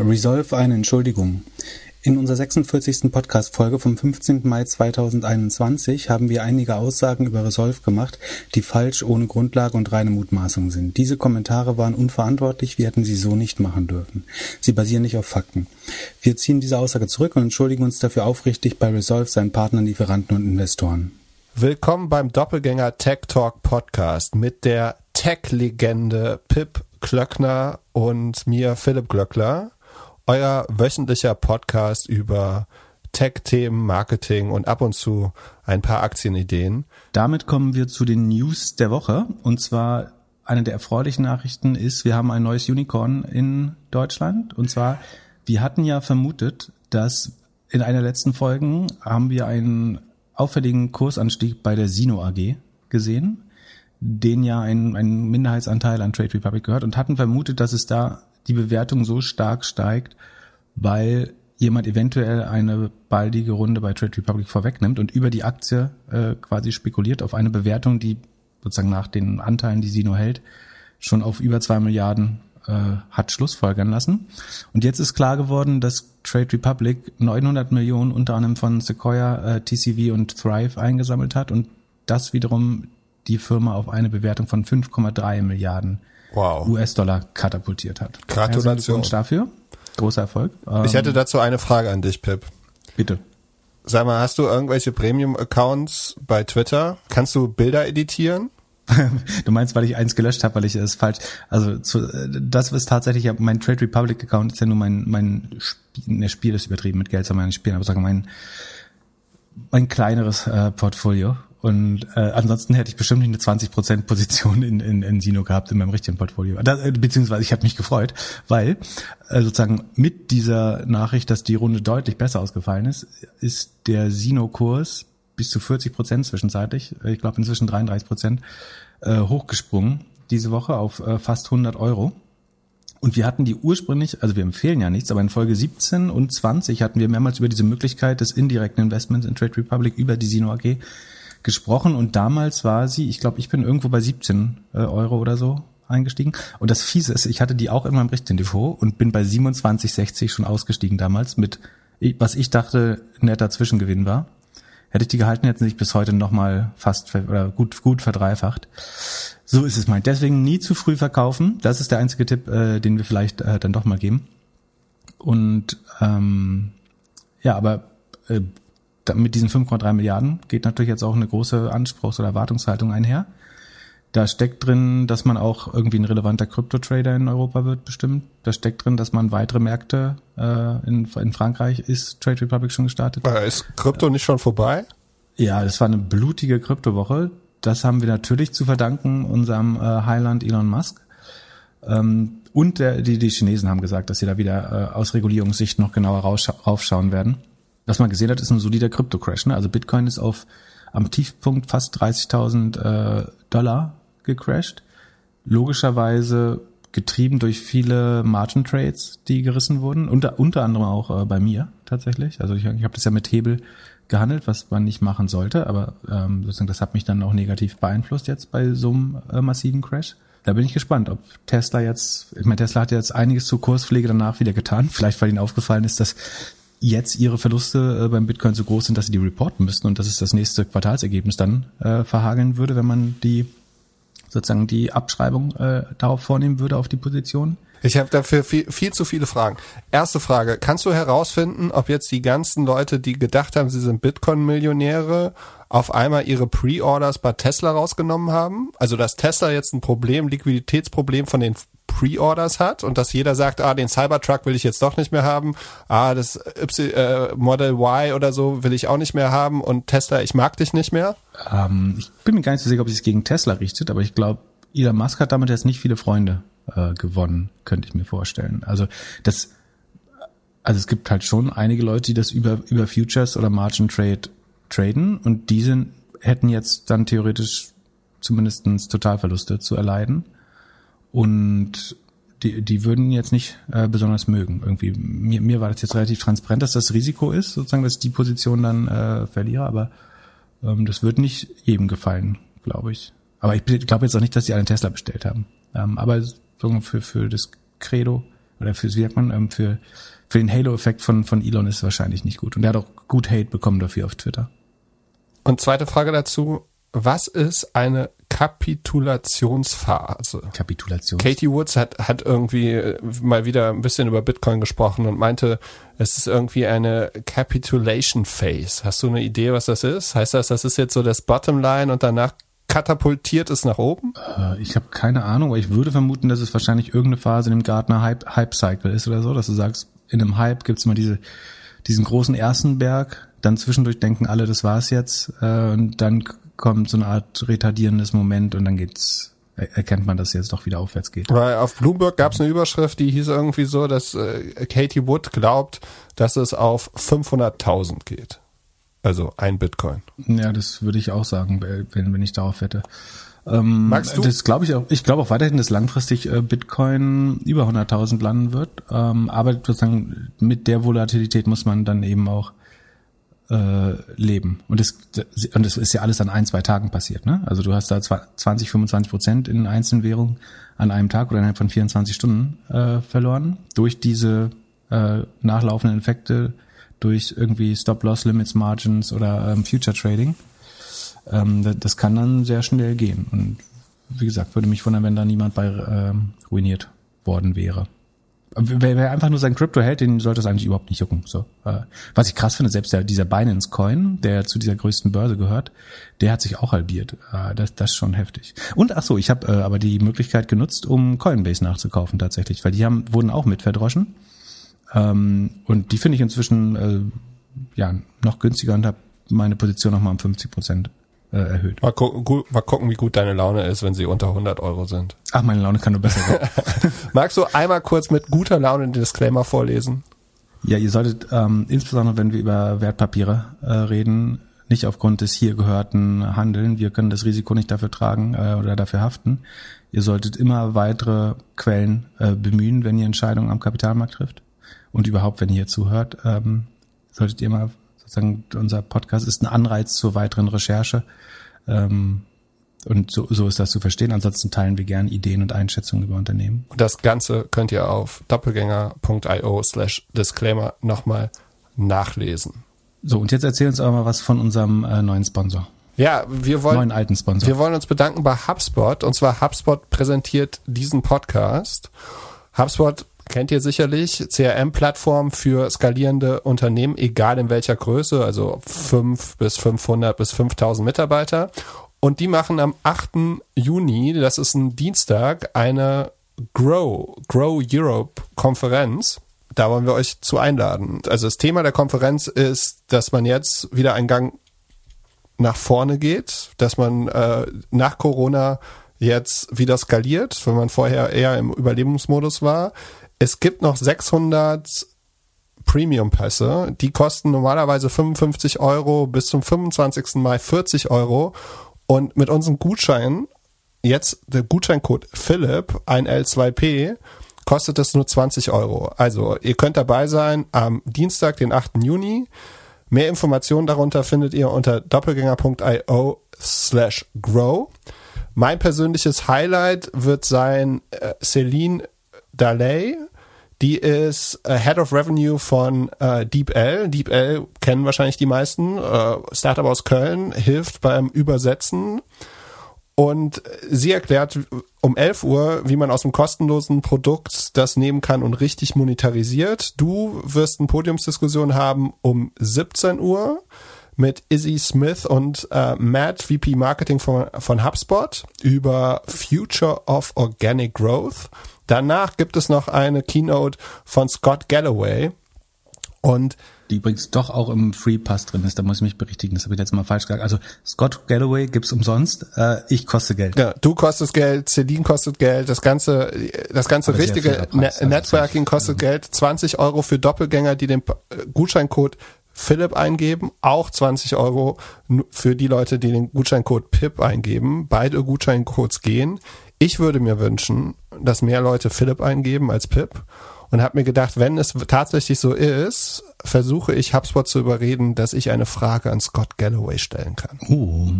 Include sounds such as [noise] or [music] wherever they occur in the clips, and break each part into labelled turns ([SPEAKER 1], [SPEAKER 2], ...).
[SPEAKER 1] Resolve eine Entschuldigung. In unserer 46. Podcast-Folge vom 15. Mai 2021 haben wir einige Aussagen über Resolve gemacht, die falsch, ohne Grundlage und reine Mutmaßung sind. Diese Kommentare waren unverantwortlich, wir hätten sie so nicht machen dürfen. Sie basieren nicht auf Fakten. Wir ziehen diese Aussage zurück und entschuldigen uns dafür aufrichtig bei Resolve, seinen Partnern, Lieferanten und Investoren.
[SPEAKER 2] Willkommen beim Doppelgänger Tech Talk Podcast mit der Tech-Legende Pip Klöckner und mir Philipp Glöckler euer wöchentlicher Podcast über Tech-Themen, Marketing und ab und zu ein paar Aktienideen.
[SPEAKER 1] Damit kommen wir zu den News der Woche. Und zwar eine der erfreulichen Nachrichten ist, wir haben ein neues Unicorn in Deutschland. Und zwar, wir hatten ja vermutet, dass in einer letzten Folgen haben wir einen auffälligen Kursanstieg bei der Sino AG gesehen, den ja ein, ein Minderheitsanteil an Trade Republic gehört und hatten vermutet, dass es da die Bewertung so stark steigt, weil jemand eventuell eine baldige Runde bei Trade Republic vorwegnimmt und über die Aktie äh, quasi spekuliert auf eine Bewertung, die sozusagen nach den Anteilen, die sie nur hält, schon auf über zwei Milliarden äh, hat Schlussfolgern lassen. Und jetzt ist klar geworden, dass Trade Republic 900 Millionen unter anderem von Sequoia, äh, TCV und Thrive eingesammelt hat und das wiederum die Firma auf eine Bewertung von 5,3 Milliarden wow. US-Dollar katapultiert hat.
[SPEAKER 2] Gratulation.
[SPEAKER 1] dafür. Großer Erfolg.
[SPEAKER 2] Ich hätte ähm, dazu eine Frage an dich, Pip.
[SPEAKER 1] Bitte.
[SPEAKER 2] Sag mal, hast du irgendwelche Premium-Accounts bei Twitter? Kannst du Bilder editieren? [laughs]
[SPEAKER 1] du meinst, weil ich eins gelöscht habe, weil ich es falsch. Also zu, das ist tatsächlich mein Trade Republic Account ist ja nur mein mein Spiel, ne, Spiel ist übertrieben mit Geld man nicht spielen, aber sagen mein mein kleineres äh, Portfolio und äh, ansonsten hätte ich bestimmt nicht eine 20% Position in, in, in Sino gehabt in meinem richtigen Portfolio. Das, äh, beziehungsweise ich habe mich gefreut, weil äh, sozusagen mit dieser Nachricht, dass die Runde deutlich besser ausgefallen ist, ist der Sino-Kurs bis zu 40 Prozent zwischenzeitlich, äh, ich glaube inzwischen 33 Prozent, äh, hochgesprungen diese Woche auf äh, fast 100 Euro. Und wir hatten die ursprünglich, also wir empfehlen ja nichts, aber in Folge 17 und 20 hatten wir mehrmals über diese Möglichkeit des indirekten Investments in Trade Republic über die Sino AG gesprochen und damals war sie, ich glaube, ich bin irgendwo bei 17 äh, Euro oder so eingestiegen. Und das Fiese ist, ich hatte die auch in meinem richtigen Depot und bin bei 27,60 schon ausgestiegen damals mit, was ich dachte, netter Zwischengewinn war. Hätte ich die gehalten, hätten sich bis heute nochmal fast oder gut, gut verdreifacht. So ist es mein. Deswegen nie zu früh verkaufen. Das ist der einzige Tipp, äh, den wir vielleicht äh, dann doch mal geben. Und ähm, ja, aber äh, mit diesen 5,3 Milliarden geht natürlich jetzt auch eine große Anspruchs- oder Erwartungshaltung einher. Da steckt drin, dass man auch irgendwie ein relevanter Krypto-Trader in Europa wird, bestimmt. Da steckt drin, dass man weitere Märkte äh, in, in Frankreich ist Trade Republic schon gestartet.
[SPEAKER 2] Ist Krypto nicht schon vorbei?
[SPEAKER 1] Ja, das war eine blutige Kryptowoche. Das haben wir natürlich zu verdanken unserem äh, Highland Elon Musk. Ähm, und der, die, die Chinesen haben gesagt, dass sie da wieder äh, aus Regulierungssicht noch genauer raufschauen werden was man gesehen hat, ist ein solider Krypto-Crash. Ne? Also Bitcoin ist auf am Tiefpunkt fast 30.000 äh, Dollar gecrashed. Logischerweise getrieben durch viele Margin Trades, die gerissen wurden, unter, unter anderem auch äh, bei mir tatsächlich. Also ich, ich habe das ja mit Hebel gehandelt, was man nicht machen sollte, aber ähm, sozusagen das hat mich dann auch negativ beeinflusst jetzt bei so einem äh, massiven Crash. Da bin ich gespannt, ob Tesla jetzt, ich meine, Tesla hat jetzt einiges zur Kurspflege danach wieder getan, vielleicht weil ihnen aufgefallen ist, dass jetzt ihre Verluste äh, beim Bitcoin so groß sind, dass sie die reporten müssten und dass es das nächste Quartalsergebnis dann äh, verhageln würde, wenn man die sozusagen die Abschreibung äh, darauf vornehmen würde auf die Position.
[SPEAKER 2] Ich habe dafür viel, viel zu viele Fragen. Erste Frage, kannst du herausfinden, ob jetzt die ganzen Leute, die gedacht haben, sie sind Bitcoin-Millionäre, auf einmal ihre Pre-Orders bei Tesla rausgenommen haben? Also dass Tesla jetzt ein Problem, Liquiditätsproblem von den Pre-Orders hat und dass jeder sagt, ah, den Cybertruck will ich jetzt doch nicht mehr haben, ah, das y, äh, Model Y oder so will ich auch nicht mehr haben und Tesla, ich mag dich nicht mehr?
[SPEAKER 1] Ähm, ich bin mir gar nicht so sicher, ob es sich gegen Tesla richtet, aber ich glaube, Elon Musk hat damit jetzt nicht viele Freunde äh, gewonnen, könnte ich mir vorstellen. Also das, also es gibt halt schon einige Leute, die das über, über Futures oder Margin Trade traden und diese hätten jetzt dann theoretisch zumindestens Totalverluste zu erleiden. Und die, die würden jetzt nicht äh, besonders mögen. Irgendwie mir, mir war das jetzt relativ transparent, dass das Risiko ist, sozusagen, dass ich die Position dann äh, verliere, aber ähm, das wird nicht jedem gefallen, glaube ich. Aber ich glaube jetzt auch nicht, dass sie einen Tesla bestellt haben. Ähm, aber für, für das Credo oder für, wie sagt man, ähm, für, für den Halo-Effekt von, von Elon ist es wahrscheinlich nicht gut. Und er hat auch gut Hate bekommen dafür auf Twitter.
[SPEAKER 2] Und zweite Frage dazu, was ist eine Kapitulationsphase?
[SPEAKER 1] Kapitulation.
[SPEAKER 2] Katie Woods hat, hat irgendwie äh, mal wieder ein bisschen über Bitcoin gesprochen und meinte, es ist irgendwie eine Capitulation Phase. Hast du eine Idee, was das ist? Heißt das, das ist jetzt so das Bottomline und danach katapultiert es nach oben?
[SPEAKER 1] Äh, ich habe keine Ahnung, aber ich würde vermuten, dass es wahrscheinlich irgendeine Phase in dem Gartner Hype, Hype Cycle ist oder so, dass du sagst, in einem Hype gibt's immer diese, diesen großen ersten Berg, dann zwischendurch denken alle, das war's jetzt, äh, und dann kommt so eine Art retardierendes Moment und dann geht's erkennt man, dass es jetzt doch wieder aufwärts geht.
[SPEAKER 2] Weil auf Bloomberg gab es eine Überschrift, die hieß irgendwie so, dass äh, Katie Wood glaubt, dass es auf 500.000 geht. Also ein Bitcoin.
[SPEAKER 1] Ja, das würde ich auch sagen, wenn, wenn ich darauf wette. Ähm,
[SPEAKER 2] Magst du?
[SPEAKER 1] Das glaube ich auch. Ich glaube auch weiterhin, dass langfristig äh, Bitcoin über 100.000 landen wird. Ähm, aber sozusagen mit der Volatilität muss man dann eben auch äh, leben. Und das, und das ist ja alles an ein, zwei Tagen passiert. Ne? Also du hast da 20, 25 Prozent in einzelnen Währungen an einem Tag oder innerhalb von 24 Stunden äh, verloren durch diese äh, nachlaufenden Effekte, durch irgendwie Stop-Loss-Limits, Margins oder ähm, Future Trading. Ähm, das kann dann sehr schnell gehen. Und wie gesagt, würde mich wundern, wenn da niemand bei ähm, ruiniert worden wäre. Wer, wer einfach nur sein Krypto hält, den sollte es eigentlich überhaupt nicht jucken. So, äh, was ich krass finde, selbst der, dieser Binance Coin, der zu dieser größten Börse gehört, der hat sich auch halbiert. Äh, das, das ist schon heftig. Und ach so, ich habe äh, aber die Möglichkeit genutzt, um Coinbase nachzukaufen tatsächlich, weil die haben wurden auch mit verdroschen. Ähm, und die finde ich inzwischen äh, ja noch günstiger und habe meine Position nochmal um 50 Prozent äh, erhöht.
[SPEAKER 2] Mal, gu mal gucken, wie gut deine Laune ist, wenn sie unter 100 Euro sind.
[SPEAKER 1] Ach, meine Laune kann nur besser werden. [laughs]
[SPEAKER 2] Magst du einmal kurz mit guter Laune den Disclaimer vorlesen?
[SPEAKER 1] Ja, ihr solltet ähm, insbesondere, wenn wir über Wertpapiere äh, reden, nicht aufgrund des hier gehörten handeln. Wir können das Risiko nicht dafür tragen äh, oder dafür haften. Ihr solltet immer weitere Quellen äh, bemühen, wenn ihr Entscheidungen am Kapitalmarkt trifft. Und überhaupt, wenn ihr hier zuhört, ähm, solltet ihr immer sozusagen, unser Podcast ist ein Anreiz zur weiteren Recherche. Ähm, und so, so ist das zu verstehen. Ansonsten teilen wir gerne Ideen und Einschätzungen über Unternehmen.
[SPEAKER 2] Und das Ganze könnt ihr auf doppelgänger.io slash disclaimer nochmal nachlesen.
[SPEAKER 1] So, und jetzt erzähl uns aber mal was von unserem äh, neuen Sponsor.
[SPEAKER 2] Ja, wir wollen,
[SPEAKER 1] neuen alten Sponsor.
[SPEAKER 2] wir wollen uns bedanken bei HubSpot. Und zwar HubSpot präsentiert diesen Podcast. HubSpot kennt ihr sicherlich, CRM-Plattform für skalierende Unternehmen, egal in welcher Größe, also 5 bis 500 bis 5000 Mitarbeiter. Und die machen am 8. Juni, das ist ein Dienstag, eine Grow, Grow Europe Konferenz. Da wollen wir euch zu einladen. Also das Thema der Konferenz ist, dass man jetzt wieder einen Gang nach vorne geht, dass man äh, nach Corona jetzt wieder skaliert, wenn man vorher eher im Überlebensmodus war. Es gibt noch 600 Premium-Pässe, die kosten normalerweise 55 Euro bis zum 25. Mai 40 Euro und mit unserem Gutschein, jetzt der Gutscheincode Philipp, ein L2P, kostet es nur 20 Euro. Also ihr könnt dabei sein am Dienstag, den 8. Juni. Mehr Informationen darunter findet ihr unter doppelgänger.io slash grow. Mein persönliches Highlight wird sein äh, Celine Daley. Die ist äh, Head of Revenue von äh, DeepL. DeepL kennen wahrscheinlich die meisten. Äh, Startup aus Köln hilft beim Übersetzen. Und sie erklärt um 11 Uhr, wie man aus dem kostenlosen Produkt das nehmen kann und richtig monetarisiert. Du wirst eine Podiumsdiskussion haben um 17 Uhr mit Izzy Smith und äh, Matt, VP Marketing von, von HubSpot, über Future of Organic Growth. Danach gibt es noch eine Keynote von Scott Galloway. Und
[SPEAKER 1] die übrigens doch auch im Free Pass drin ist, da muss ich mich berichtigen, das habe ich letztes Mal falsch gesagt. Also Scott Galloway gibt's umsonst, äh, ich koste Geld.
[SPEAKER 2] Ja, du kostest Geld, Celine kostet Geld, das ganze, das ganze
[SPEAKER 1] Aber
[SPEAKER 2] richtige
[SPEAKER 1] Preis,
[SPEAKER 2] Ne
[SPEAKER 1] also
[SPEAKER 2] Networking kostet Geld, 20 Euro für Doppelgänger, die den äh, Gutscheincode Philipp eingeben, auch 20 Euro für die Leute, die den Gutscheincode PIP eingeben. Beide Gutscheincodes gehen. Ich würde mir wünschen, dass mehr Leute Philipp eingeben als PIP und habe mir gedacht, wenn es tatsächlich so ist, versuche ich HubSpot zu überreden, dass ich eine Frage an Scott Galloway stellen kann.
[SPEAKER 1] Uh,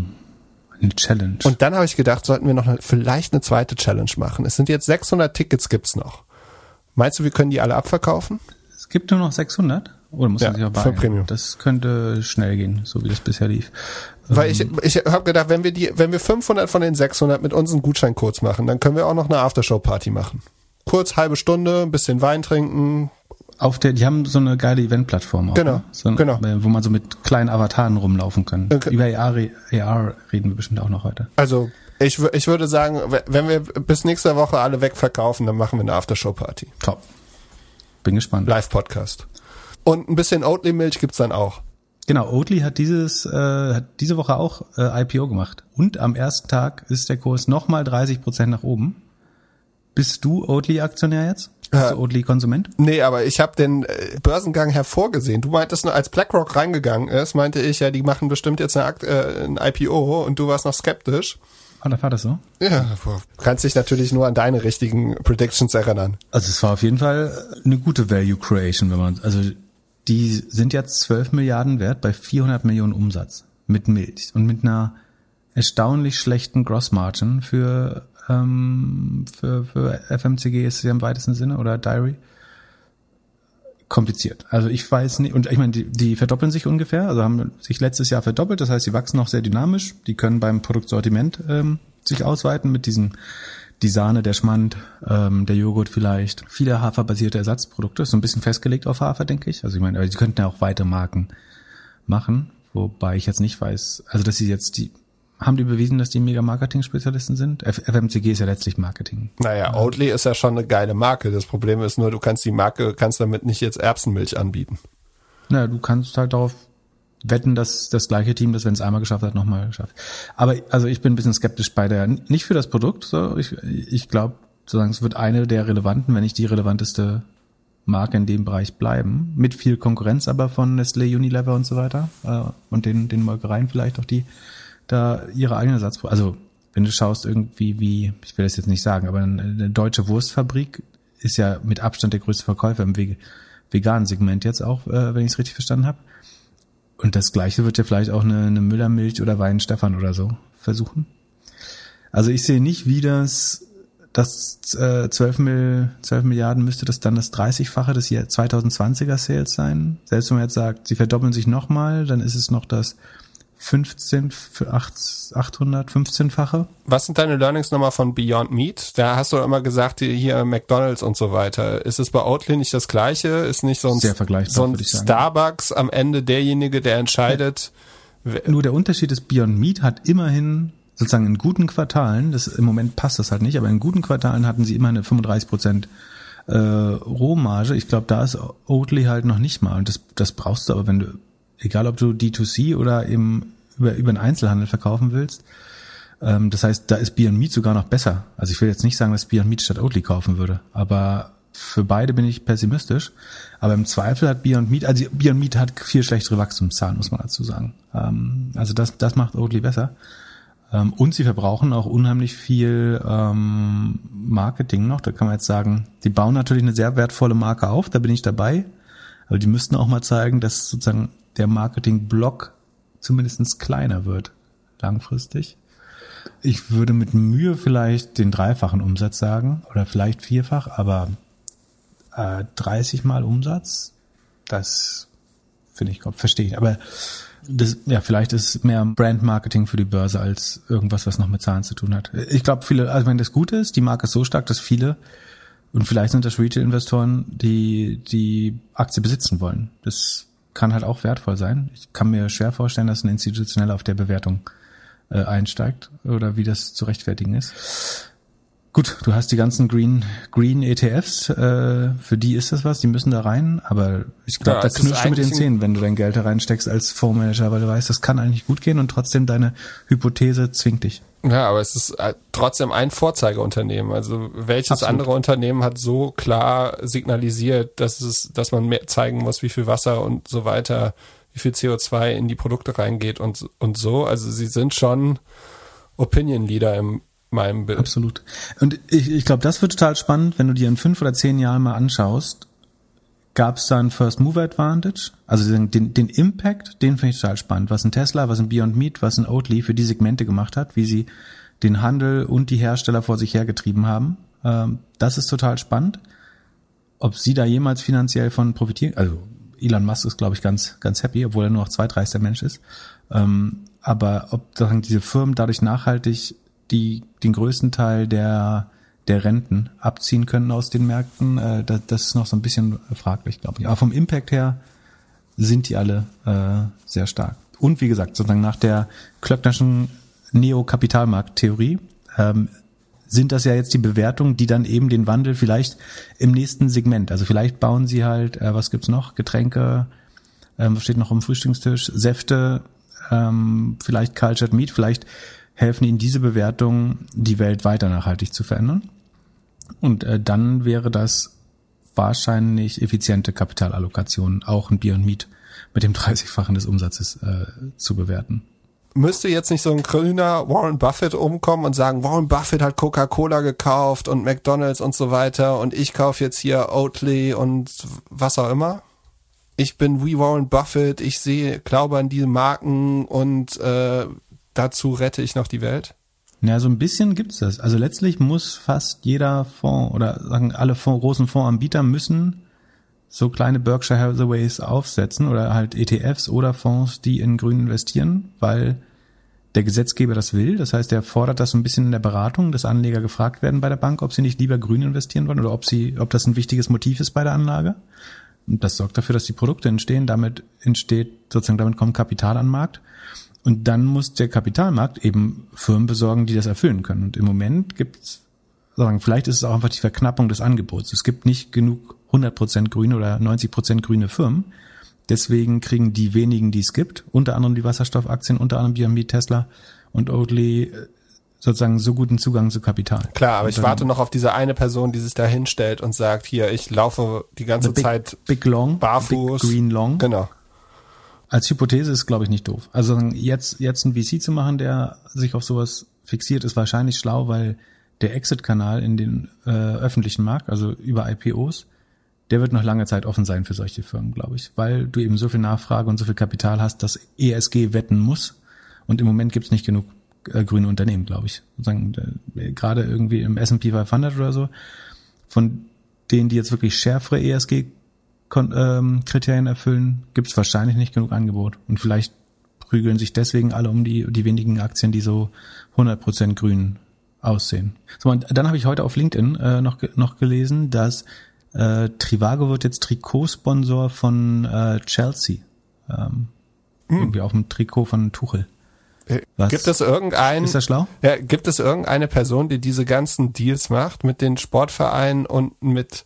[SPEAKER 1] eine Challenge.
[SPEAKER 2] Und dann habe ich gedacht, sollten wir noch eine, vielleicht eine zweite Challenge machen. Es sind jetzt 600 Tickets gibt's noch. Meinst du, wir können die alle abverkaufen?
[SPEAKER 1] Es gibt nur noch 600. Oder muss
[SPEAKER 2] Ja,
[SPEAKER 1] man sich auch beeilen?
[SPEAKER 2] Premium.
[SPEAKER 1] Das könnte schnell gehen, so wie das bisher lief.
[SPEAKER 2] Weil ich, ich habe gedacht, wenn wir die, wenn wir 500 von den 600 mit unseren Gutscheincodes machen, dann können wir auch noch eine Aftershow-Party machen. Kurz, halbe Stunde, ein bisschen Wein trinken.
[SPEAKER 1] Auf der, die haben so eine geile Eventplattform auch.
[SPEAKER 2] Genau,
[SPEAKER 1] ne? so,
[SPEAKER 2] genau.
[SPEAKER 1] äh, Wo man so mit kleinen Avataren rumlaufen kann.
[SPEAKER 2] Okay.
[SPEAKER 1] Über AR, AR reden wir bestimmt auch noch heute.
[SPEAKER 2] Also ich, ich würde sagen, wenn wir bis nächste Woche alle wegverkaufen, dann machen wir eine Aftershow-Party.
[SPEAKER 1] Top. Bin gespannt.
[SPEAKER 2] Live-Podcast. Und ein bisschen Oatly-Milch gibt's dann auch.
[SPEAKER 1] Genau, Oatly hat dieses, äh, hat diese Woche auch äh, IPO gemacht. Und am ersten Tag ist der Kurs nochmal 30 Prozent nach oben. Bist du Oatly-Aktionär jetzt? Bist du Oatly-Konsument?
[SPEAKER 2] Nee, aber ich habe den äh, Börsengang hervorgesehen. Du meintest nur, als BlackRock reingegangen ist, meinte ich, ja, die machen bestimmt jetzt eine Akt, äh, ein IPO und du warst noch skeptisch.
[SPEAKER 1] Ah, da war das so?
[SPEAKER 2] Ja, du kannst dich natürlich nur an deine richtigen Predictions erinnern.
[SPEAKER 1] Also es war auf jeden Fall eine gute Value Creation, wenn man, also die sind jetzt 12 Milliarden wert bei 400 Millionen Umsatz mit Milch und mit einer erstaunlich schlechten Gross Margin für, ähm, für, für FMCG ist ja im weitesten Sinne oder Diary. Kompliziert. Also ich weiß nicht, und ich meine, die, die verdoppeln sich ungefähr, also haben sich letztes Jahr verdoppelt, das heißt, sie wachsen noch sehr dynamisch, die können beim Produktsortiment ähm, sich ausweiten mit diesen die Sahne, der Schmand, ähm, der Joghurt vielleicht, viele haferbasierte Ersatzprodukte, ist so ein bisschen festgelegt auf Hafer, denke ich. Also ich meine, aber sie könnten ja auch weite Marken machen, wobei ich jetzt nicht weiß, also dass sie jetzt die, haben die bewiesen, dass die Mega-Marketing-Spezialisten sind? F FMCG ist ja letztlich Marketing.
[SPEAKER 2] Naja, Oatly ist ja schon eine geile Marke. Das Problem ist nur, du kannst die Marke, kannst damit nicht jetzt Erbsenmilch anbieten.
[SPEAKER 1] Na, du kannst halt darauf wetten, dass das gleiche Team das, wenn es einmal geschafft hat, nochmal schafft. Aber also ich bin ein bisschen skeptisch bei der, nicht für das Produkt, so ich, ich glaube, sozusagen es wird eine der relevanten, wenn nicht die relevanteste Marke in dem Bereich bleiben, mit viel Konkurrenz aber von Nestlé, Unilever und so weiter äh, und den, den Molkereien vielleicht auch die da ihre eigenen Ersatz, also wenn du schaust irgendwie wie, ich will das jetzt nicht sagen, aber eine, deutsche Wurstfabrik ist ja mit Abstand der größte Verkäufer im veganen Segment jetzt auch, äh, wenn ich es richtig verstanden habe. Und das gleiche wird ja vielleicht auch eine, eine Müllermilch oder Wein Stefan oder so versuchen. Also ich sehe nicht, wie das das äh, 12, Mil, 12 Milliarden müsste das dann das 30-fache des Jahr 2020er Sales sein. Selbst wenn man jetzt sagt, sie verdoppeln sich nochmal, dann ist es noch das 15 für 8, 800, 15-fache.
[SPEAKER 2] Was sind deine Learnings nochmal von Beyond Meat? Da hast du immer gesagt, hier- McDonalds und so weiter. Ist es bei Oatly nicht das Gleiche? Ist nicht so ein, so ein. Starbucks am Ende derjenige, der entscheidet?
[SPEAKER 1] Nur der Unterschied ist, Beyond Meat hat immerhin sozusagen in guten Quartalen, das im Moment passt das halt nicht, aber in guten Quartalen hatten sie immer eine 35 Prozent äh, Rohmarge. Ich glaube, da ist Oatly halt noch nicht mal. Und das, das brauchst du aber, wenn du, egal ob du D2C oder eben über, über den Einzelhandel verkaufen willst. Ähm, das heißt, da ist Beyond Meat sogar noch besser. Also ich will jetzt nicht sagen, dass Beyond Meat statt Oatly kaufen würde, aber für beide bin ich pessimistisch. Aber im Zweifel hat Beyond Meat, also Beyond Meat hat viel schlechtere Wachstumszahlen, muss man dazu sagen. Ähm, also das, das macht Oatly besser. Ähm, und sie verbrauchen auch unheimlich viel ähm, Marketing noch. Da kann man jetzt sagen, die bauen natürlich eine sehr wertvolle Marke auf, da bin ich dabei. Aber die müssten auch mal zeigen, dass sozusagen der Marketing-Block zumindestens kleiner wird, langfristig. Ich würde mit Mühe vielleicht den dreifachen Umsatz sagen oder vielleicht vierfach, aber äh, 30 Mal Umsatz, das finde ich, verstehe ich. Aber das, ja, vielleicht ist mehr Brand-Marketing für die Börse als irgendwas, was noch mit Zahlen zu tun hat. Ich glaube, viele, also wenn das Gute ist, die Marke ist so stark, dass viele, und vielleicht sind das Retail-Investoren, die die Aktie besitzen wollen. Das kann halt auch wertvoll sein. Ich kann mir schwer vorstellen, dass ein Institutioneller auf der Bewertung äh, einsteigt oder wie das zu rechtfertigen ist. Gut, du hast die ganzen Green, Green ETFs, äh, für die ist das was, die müssen da rein, aber ich glaube,
[SPEAKER 2] Ja,
[SPEAKER 1] da knirscht du mit den Zähnen, wenn du dein Geld da reinsteckst als Fondsmanager, weil du weißt, das kann eigentlich gut gehen und trotzdem deine Hypothese zwingt dich.
[SPEAKER 2] Ja, aber es ist äh, trotzdem ein Vorzeigeunternehmen. Also welches
[SPEAKER 1] Absolut.
[SPEAKER 2] andere Unternehmen hat so klar signalisiert, dass es, dass man mehr zeigen muss, wie viel Wasser und so weiter, wie viel CO2 in die Produkte reingeht und und so. Also sie sind schon Opinion Leader in meinem Bild.
[SPEAKER 1] Absolut. Und ich, ich glaube, das wird total spannend, wenn du dir in fünf oder zehn Jahren mal anschaust, gab es da ein First Mover Advantage? Also den, den, Impact, den finde ich total spannend. Was ein Tesla, was ein Beyond Meat, was ein Oatly für die Segmente gemacht hat, wie sie den Handel und die Hersteller vor sich hergetrieben haben. Ähm, das ist total spannend. ob sie da jemals finanziell von profitieren, also Elon Musk ist, glaube ich, ganz, ganz happy, obwohl er nur noch zweitreichster Mensch ist. Ähm, aber ob sagen, diese Firmen dadurch nachhaltig die, den größten Teil der, der Renten abziehen können aus den Märkten, äh, das, das ist noch so ein bisschen fraglich, glaube ich. Aber vom Impact her sind die alle äh, sehr stark. Und wie gesagt, sozusagen nach der Klöcknerschen Neo-Kapitalmarkt-Theorie ähm, sind das ja jetzt die Bewertungen, die dann eben den Wandel vielleicht im nächsten Segment, also vielleicht bauen sie halt, äh, was gibt's noch, Getränke, ähm, was steht noch am Frühstückstisch, Säfte, ähm, vielleicht Cultured Meat, vielleicht helfen ihnen diese Bewertungen, die Welt weiter nachhaltig zu verändern. Und äh, dann wäre das wahrscheinlich effiziente Kapitalallokation, auch ein Bier und Meat mit dem [laughs] 30-fachen des Umsatzes äh, zu bewerten
[SPEAKER 2] müsste jetzt nicht so ein grüner Warren Buffett umkommen und sagen, Warren Buffett hat Coca-Cola gekauft und McDonald's und so weiter und ich kaufe jetzt hier Oatly und was auch immer? Ich bin wie Warren Buffett, ich sehe, glaube an diese Marken und äh, dazu rette ich noch die Welt?
[SPEAKER 1] Ja, so ein bisschen gibt's das. Also letztlich muss fast jeder Fonds oder sagen alle Fonds, großen Fondsanbieter müssen so kleine Berkshire Hathaways aufsetzen oder halt ETFs oder Fonds, die in Grün investieren, weil der Gesetzgeber das will. Das heißt, er fordert das so ein bisschen in der Beratung, dass Anleger gefragt werden bei der Bank, ob sie nicht lieber grün investieren wollen oder ob sie, ob das ein wichtiges Motiv ist bei der Anlage. Und das sorgt dafür, dass die Produkte entstehen. Damit entsteht sozusagen, damit kommt Kapital an den Markt. Und dann muss der Kapitalmarkt eben Firmen besorgen, die das erfüllen können. Und im Moment gibt's, sagen, vielleicht ist es auch einfach die Verknappung des Angebots. Es gibt nicht genug 100% grüne oder 90% grüne Firmen. Deswegen kriegen die wenigen, die es gibt, unter anderem die Wasserstoffaktien, unter anderem BNB, Tesla und Oatly, äh, sozusagen so guten Zugang zu Kapital.
[SPEAKER 2] Klar, aber ich warte noch auf diese eine Person, die sich da hinstellt und sagt, hier, ich laufe die ganze
[SPEAKER 1] big,
[SPEAKER 2] Zeit
[SPEAKER 1] Big Long,
[SPEAKER 2] barfuß.
[SPEAKER 1] Big Green Long.
[SPEAKER 2] Genau.
[SPEAKER 1] Als Hypothese ist, glaube ich, nicht doof. Also jetzt, jetzt ein VC zu machen, der sich auf sowas fixiert, ist wahrscheinlich schlau, weil der Exit-Kanal in den äh, öffentlichen Markt, also über IPOs, der wird noch lange Zeit offen sein für solche Firmen, glaube ich, weil du eben so viel Nachfrage und so viel Kapital hast, dass ESG wetten muss. Und im Moment gibt es nicht genug äh, grüne Unternehmen, glaube ich. Sagen, äh, gerade irgendwie im S&P 500 oder so, von denen, die jetzt wirklich schärfere ESG-Kriterien ähm, erfüllen, gibt es wahrscheinlich nicht genug Angebot. Und vielleicht prügeln sich deswegen alle um die, die wenigen Aktien, die so 100% grün aussehen. So, und dann habe ich heute auf LinkedIn äh, noch, noch gelesen, dass äh, Trivago wird jetzt Trikotsponsor von äh, Chelsea. Ähm, hm. Irgendwie auf dem Trikot von Tuchel.
[SPEAKER 2] Äh, Was? Gibt es irgendein,
[SPEAKER 1] ist das schlau?
[SPEAKER 2] Ja, gibt es irgendeine Person, die diese ganzen Deals macht mit den Sportvereinen und mit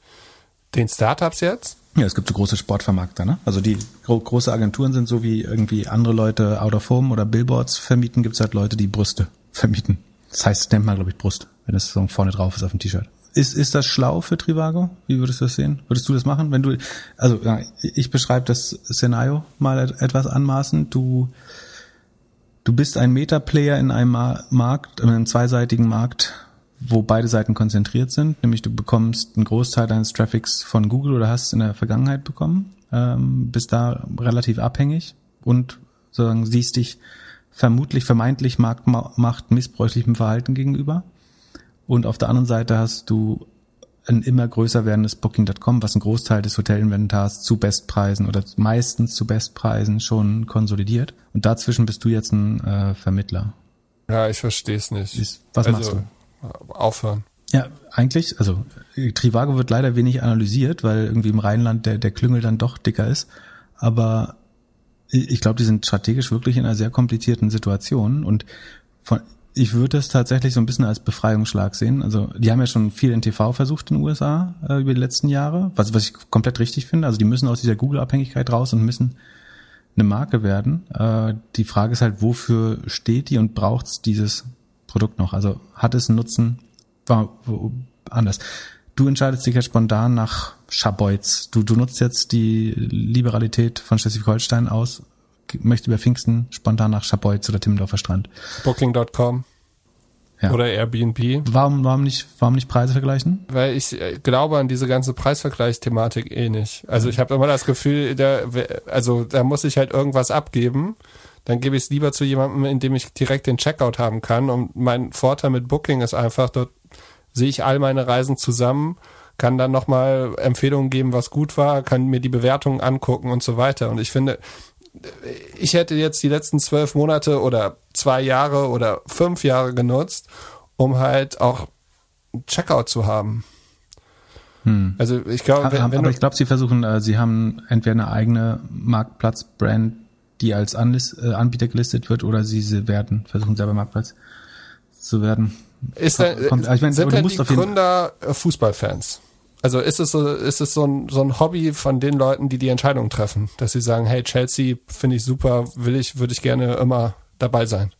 [SPEAKER 2] den Startups jetzt?
[SPEAKER 1] Ja, es gibt so große Sportvermarkter, ne? Also die gro große Agenturen sind so wie irgendwie andere Leute Out of Home oder Billboards vermieten, gibt's halt Leute, die Brüste vermieten. Das heißt, nennt man, glaube ich, Brust, wenn es so vorne drauf ist auf dem T-Shirt. Ist, ist das schlau für Trivago? Wie würdest du das sehen? Würdest du das machen? Wenn du, also ja, ich beschreibe das Szenario mal etwas anmaßend. Du, du bist ein Meta-Player in einem Markt, in einem zweiseitigen Markt, wo beide Seiten konzentriert sind. Nämlich du bekommst einen Großteil deines Traffics von Google oder hast es in der Vergangenheit bekommen, ähm, bist da relativ abhängig und sozusagen siehst dich vermutlich, vermeintlich Marktmacht missbräuchlichem Verhalten gegenüber und auf der anderen Seite hast du ein immer größer werdendes Booking.com, was einen Großteil des Hotelinventars zu Bestpreisen oder meistens zu Bestpreisen schon konsolidiert. Und dazwischen bist du jetzt ein äh, Vermittler.
[SPEAKER 2] Ja, ich verstehe es nicht.
[SPEAKER 1] Was also, machst
[SPEAKER 2] du? Aufhören.
[SPEAKER 1] Ja, eigentlich, also Trivago wird leider wenig analysiert, weil irgendwie im Rheinland der, der Klüngel dann doch dicker ist. Aber ich glaube, die sind strategisch wirklich in einer sehr komplizierten Situation und von, ich würde es tatsächlich so ein bisschen als Befreiungsschlag sehen. Also die haben ja schon viel in TV versucht in den USA äh, über die letzten Jahre, was, was ich komplett richtig finde. Also die müssen aus dieser Google-Abhängigkeit raus und müssen eine Marke werden. Äh, die Frage ist halt, wofür steht die und braucht es dieses Produkt noch? Also hat es einen Nutzen? War, wo, anders. Du entscheidest dich ja spontan nach Schabeutz. Du, du nutzt jetzt die Liberalität von Schleswig-Holstein aus möchte über Pfingsten spontan nach Schabolz oder Timmendorfer Strand.
[SPEAKER 2] Booking.com. Ja. Oder Airbnb.
[SPEAKER 1] Warum, warum nicht, warum nicht Preise vergleichen?
[SPEAKER 2] Weil ich äh, glaube an diese ganze Preisvergleichsthematik eh nicht. Also ich habe immer das Gefühl, da, also da muss ich halt irgendwas abgeben. Dann gebe ich es lieber zu jemandem, in dem ich direkt den Checkout haben kann. Und mein Vorteil mit Booking ist einfach, dort sehe ich all meine Reisen zusammen, kann dann nochmal Empfehlungen geben, was gut war, kann mir die Bewertungen angucken und so weiter. Und ich finde, ich hätte jetzt die letzten zwölf Monate oder zwei Jahre oder fünf Jahre genutzt, um halt auch Checkout zu haben.
[SPEAKER 1] Hm. Also ich glaube, wenn, wenn aber ich glaube, sie versuchen, äh, sie haben entweder eine eigene Marktplatz-Brand, die als Anlist, äh, Anbieter gelistet wird, oder sie, sie werden versuchen selber Marktplatz zu werden.
[SPEAKER 2] Ist da, Kommt, ich meine, sind denn die Gründer äh, Fußballfans? Also ist es so, ist es so ein, so ein Hobby von den Leuten, die die Entscheidung treffen, dass sie sagen, hey Chelsea finde ich super, will ich, würde ich gerne immer dabei sein.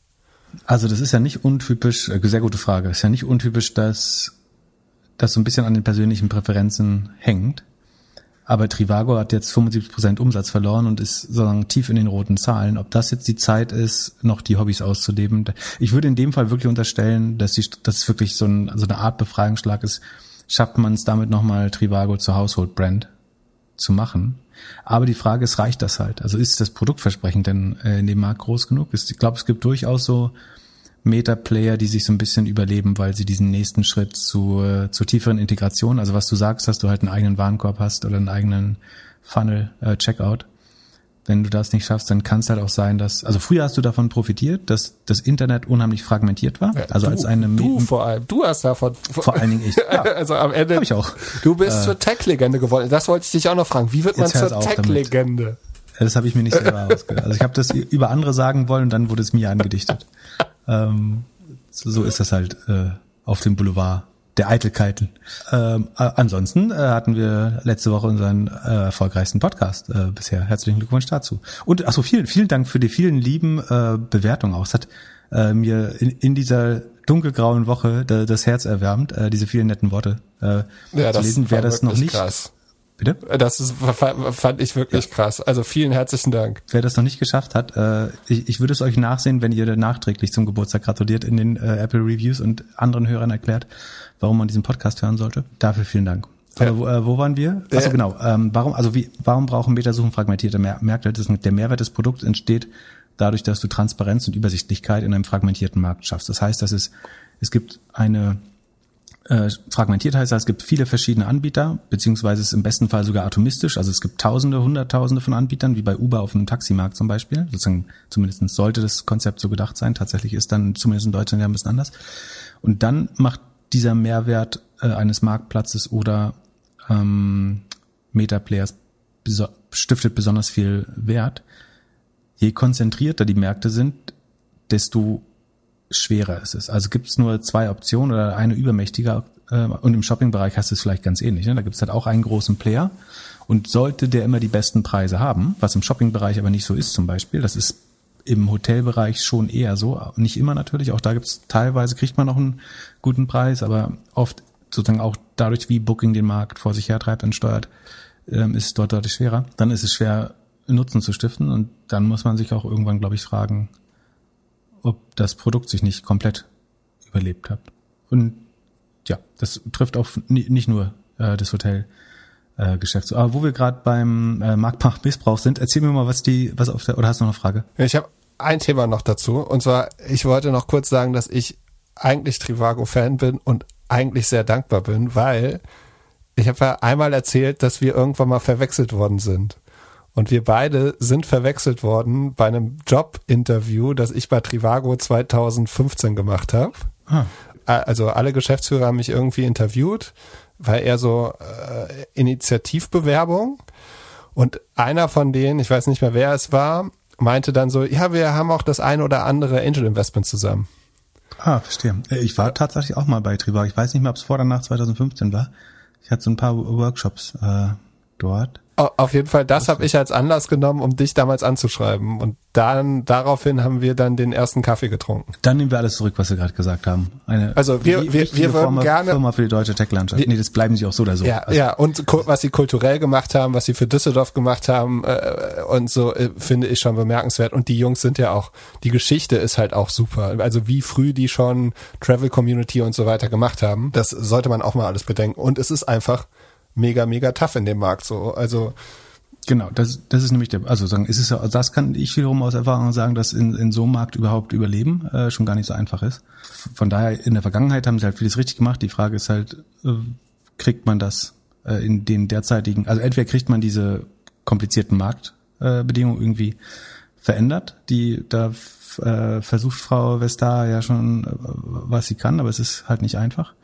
[SPEAKER 1] Also das ist ja nicht untypisch, äh, sehr gute Frage, ist ja nicht untypisch, dass das so ein bisschen an den persönlichen Präferenzen hängt. Aber Trivago hat jetzt 75 Prozent Umsatz verloren und ist sozusagen tief in den roten Zahlen. Ob das jetzt die Zeit ist, noch die Hobbys auszuleben. Ich würde in dem Fall wirklich unterstellen, dass, die, dass es wirklich so, ein, so eine Art Befreiungsschlag ist. Schafft man es damit nochmal Trivago zur Household Brand zu machen? Aber die Frage ist, reicht das halt? Also ist das Produktversprechen denn äh, in dem Markt groß genug? Ich glaube, es gibt durchaus so Meta-Player, die sich so ein bisschen überleben, weil sie diesen nächsten Schritt zu, äh, zu tieferen Integration, also was du sagst, dass du halt einen eigenen Warenkorb hast oder einen eigenen Funnel äh, Checkout. Wenn du das nicht schaffst, dann kann es halt auch sein, dass, also früher hast du davon profitiert, dass das Internet unheimlich fragmentiert war. Ja, also
[SPEAKER 2] du,
[SPEAKER 1] als eine
[SPEAKER 2] du vor allem, du hast davon.
[SPEAKER 1] Vor allen Dingen ich. [laughs]
[SPEAKER 2] Ja. also am Ende. Hab ich auch. Du bist äh, zur Tech-Legende geworden. Das wollte ich dich auch noch fragen. Wie wird man zur Tech-Legende?
[SPEAKER 1] Das habe ich mir nicht selber [laughs] ausgedacht. Also ich habe das über andere sagen wollen und dann wurde es mir angedichtet. Ähm, so, so ist das halt äh, auf dem Boulevard der Eitelkeiten. Ähm, äh, ansonsten äh, hatten wir letzte Woche unseren äh, erfolgreichsten Podcast äh, bisher. Herzlichen Glückwunsch dazu. Und achso, vielen, vielen Dank für die vielen lieben äh, Bewertungen auch. Es hat äh, mir in, in dieser dunkelgrauen Woche da, das Herz erwärmt, äh, diese vielen netten Worte äh, ja, zu lesen. Wer das noch nicht
[SPEAKER 2] krass. Bitte? Das ist, fand ich wirklich ja. krass. Also vielen herzlichen Dank.
[SPEAKER 1] Wer das noch nicht geschafft hat, äh, ich, ich würde es euch nachsehen, wenn ihr nachträglich zum Geburtstag gratuliert in den äh, Apple Reviews und anderen Hörern erklärt, warum man diesen Podcast hören sollte. Dafür vielen Dank. Aber wo, äh, wo waren wir? Achso, genau. Ähm, warum, also wie, warum brauchen Metasuchen fragmentierte Märkte? Das ist, der Mehrwert des Produkts entsteht dadurch, dass du Transparenz und Übersichtlichkeit in einem fragmentierten Markt schaffst. Das heißt, dass es, es gibt eine äh, fragmentiert heißt, es gibt viele verschiedene Anbieter, beziehungsweise ist im besten Fall sogar atomistisch. Also es gibt Tausende, Hunderttausende von Anbietern, wie bei Uber auf einem Taximarkt zum Beispiel. Sozusagen, zumindest sollte das Konzept so gedacht sein. Tatsächlich ist dann zumindest in Deutschland ja ein bisschen anders. Und dann macht dieser Mehrwert äh, eines Marktplatzes oder ähm, Meta-Players beso stiftet besonders viel Wert. Je konzentrierter die Märkte sind, desto schwerer ist es. Also gibt es nur zwei Optionen oder eine übermächtige äh, und im Shopping-Bereich hast du es vielleicht ganz ähnlich. Ne? Da gibt es halt auch einen großen Player und sollte der immer die besten Preise haben, was im Shopping-Bereich aber nicht so ist zum Beispiel, das ist im Hotelbereich schon eher so, nicht immer natürlich, auch da gibt es teilweise, kriegt man noch einen guten Preis, aber oft sozusagen auch dadurch, wie Booking den Markt vor sich hertreibt und steuert, ähm, ist es dort deutlich schwerer. Dann ist es schwer, Nutzen zu stiften und dann muss man sich auch irgendwann, glaube ich, fragen, ob das Produkt sich nicht komplett überlebt hat. Und ja, das trifft auch nicht nur äh, das Hotel. Äh, Geschäft. Aber wo wir gerade beim äh, Marktmachtmissbrauch sind, erzähl mir mal, was die, was auf der, oder hast du noch eine Frage?
[SPEAKER 2] Ich habe ein Thema noch dazu. Und zwar, ich wollte noch kurz sagen, dass ich eigentlich Trivago-Fan bin und eigentlich sehr dankbar bin, weil ich habe ja einmal erzählt, dass wir irgendwann mal verwechselt worden sind. Und wir beide sind verwechselt worden bei einem Jobinterview, das ich bei Trivago 2015 gemacht habe. Ah. Also alle Geschäftsführer haben mich irgendwie interviewt, weil er so äh, Initiativbewerbung. Und einer von denen, ich weiß nicht mehr wer es war, meinte dann so, ja, wir haben auch das ein oder andere Angel Investment zusammen.
[SPEAKER 1] Ah, verstehe. Ich war tatsächlich auch mal bei Trivago. Ich weiß nicht mehr, ob es vor oder nach 2015 war. Ich hatte so ein paar Workshops äh, dort.
[SPEAKER 2] Auf jeden Fall, das habe ich als Anlass genommen, um dich damals anzuschreiben. Und dann daraufhin haben wir dann den ersten Kaffee getrunken.
[SPEAKER 1] Dann nehmen wir alles zurück, was wir gerade gesagt haben.
[SPEAKER 2] Eine also wir, wir, wir würden Firma, gerne
[SPEAKER 1] Firma für die deutsche Tech-Landschaft. Nee, das bleiben sie auch so oder so.
[SPEAKER 2] Ja,
[SPEAKER 1] also,
[SPEAKER 2] ja. Und was sie kulturell gemacht haben, was sie für Düsseldorf gemacht haben äh, und so äh, finde ich schon bemerkenswert. Und die Jungs sind ja auch, die Geschichte ist halt auch super. Also wie früh die schon Travel Community und so weiter gemacht haben, das sollte man auch mal alles bedenken. Und es ist einfach mega, mega tough in dem Markt. So, also
[SPEAKER 1] Genau, das, das ist nämlich der, also sagen, ist es ja, das kann ich wiederum aus Erfahrung sagen, dass in, in so einem Markt überhaupt überleben äh, schon gar nicht so einfach ist. Von daher in der Vergangenheit haben sie halt vieles richtig gemacht. Die Frage ist halt, äh, kriegt man das äh, in den derzeitigen, also entweder kriegt man diese komplizierten Marktbedingungen äh, irgendwie verändert, die da äh, versucht Frau Vestar ja schon, äh, was sie kann, aber es ist halt nicht einfach.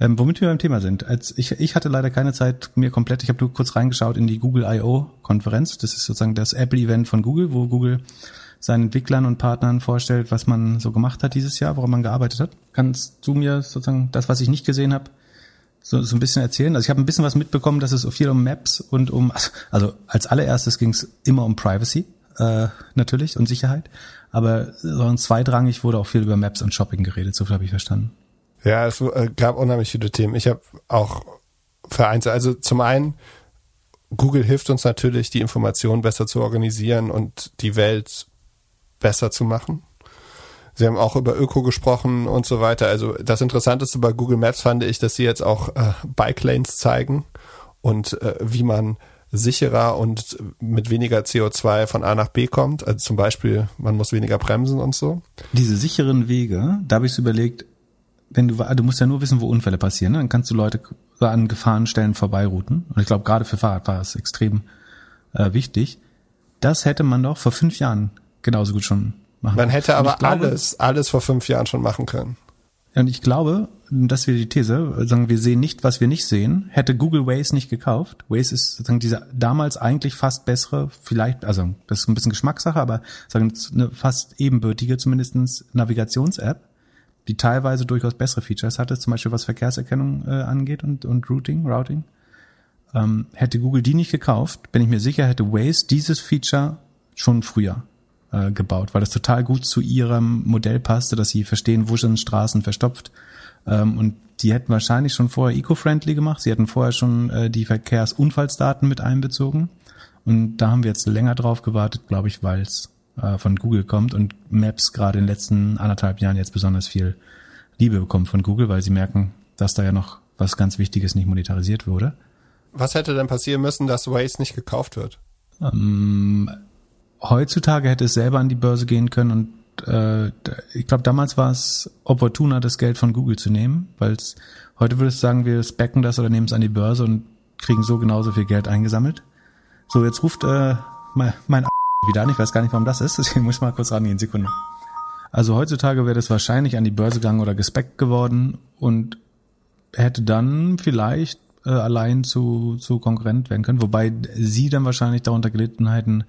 [SPEAKER 1] Ähm, womit wir beim Thema sind. Als ich, ich hatte leider keine Zeit mir komplett, ich habe nur kurz reingeschaut in die Google I.O. Konferenz. Das ist sozusagen das Apple-Event von Google, wo Google seinen Entwicklern und Partnern vorstellt, was man so gemacht hat dieses Jahr, woran man gearbeitet hat. Kannst du mir sozusagen das, was ich nicht gesehen habe, so, so ein bisschen erzählen? Also ich habe ein bisschen was mitbekommen, dass es viel um Maps und um, also als allererstes ging es immer um Privacy, äh, natürlich, und Sicherheit. Aber so zweitrangig wurde auch viel über Maps und Shopping geredet, so viel habe ich verstanden.
[SPEAKER 2] Ja, es äh, gab unheimlich viele Themen. Ich habe auch vereinzelt, also zum einen, Google hilft uns natürlich, die Informationen besser zu organisieren und die Welt besser zu machen. Sie haben auch über Öko gesprochen und so weiter. Also das Interessanteste bei Google Maps fand ich, dass sie jetzt auch äh, Bike Lanes zeigen und äh, wie man sicherer und mit weniger CO2 von A nach B kommt. Also zum Beispiel, man muss weniger bremsen und so.
[SPEAKER 1] Diese sicheren Wege, da habe ich überlegt, wenn du, du musst ja nur wissen, wo Unfälle passieren, ne? dann kannst du Leute an Gefahrenstellen vorbeirouten. Und ich glaube, gerade für Fahrradfahrer ist extrem äh, wichtig. Das hätte man doch vor fünf Jahren genauso gut schon machen
[SPEAKER 2] können. Man hätte aber glaube, alles, alles vor fünf Jahren schon machen können.
[SPEAKER 1] Und ich glaube, das wäre die These, sagen wir sehen nicht, was wir nicht sehen. Hätte Google Waze nicht gekauft, Waze ist sozusagen dieser damals eigentlich fast bessere, vielleicht, also das ist ein bisschen Geschmackssache, aber sagen eine fast ebenbürtige zumindestens Navigations-App die teilweise durchaus bessere Features hatte, zum Beispiel was Verkehrserkennung äh, angeht und, und Routing, Routing. Ähm, hätte Google die nicht gekauft, bin ich mir sicher, hätte Waze dieses Feature schon früher äh, gebaut, weil das total gut zu ihrem Modell passte, dass sie verstehen, wo sind Straßen verstopft. Ähm, und die hätten wahrscheinlich schon vorher eco-friendly gemacht. Sie hätten vorher schon äh, die Verkehrsunfallsdaten mit einbezogen. Und da haben wir jetzt länger drauf gewartet, glaube ich, weil es äh, von Google kommt und Maps gerade in den letzten anderthalb Jahren jetzt besonders viel Liebe bekommt von Google, weil sie merken, dass da ja noch was ganz Wichtiges nicht monetarisiert wurde.
[SPEAKER 2] Was hätte denn passieren müssen, dass Waze nicht gekauft wird?
[SPEAKER 1] Ähm, heutzutage hätte es selber an die Börse gehen können und äh, ich glaube, damals war es opportuner, das Geld von Google zu nehmen, weil es heute würdest du sagen, wir specken das oder nehmen es an die Börse und kriegen so genauso viel Geld eingesammelt. So, jetzt ruft äh, mein, mein wieder an. Ich weiß gar nicht, warum das ist. [laughs] Deswegen muss mal kurz rangehen. Sekunde. Also heutzutage wäre das wahrscheinlich an die Börse gegangen oder gespeckt geworden und hätte dann vielleicht äh, allein zu, zu Konkurrent werden können. Wobei sie dann wahrscheinlich darunter gelitten hätten,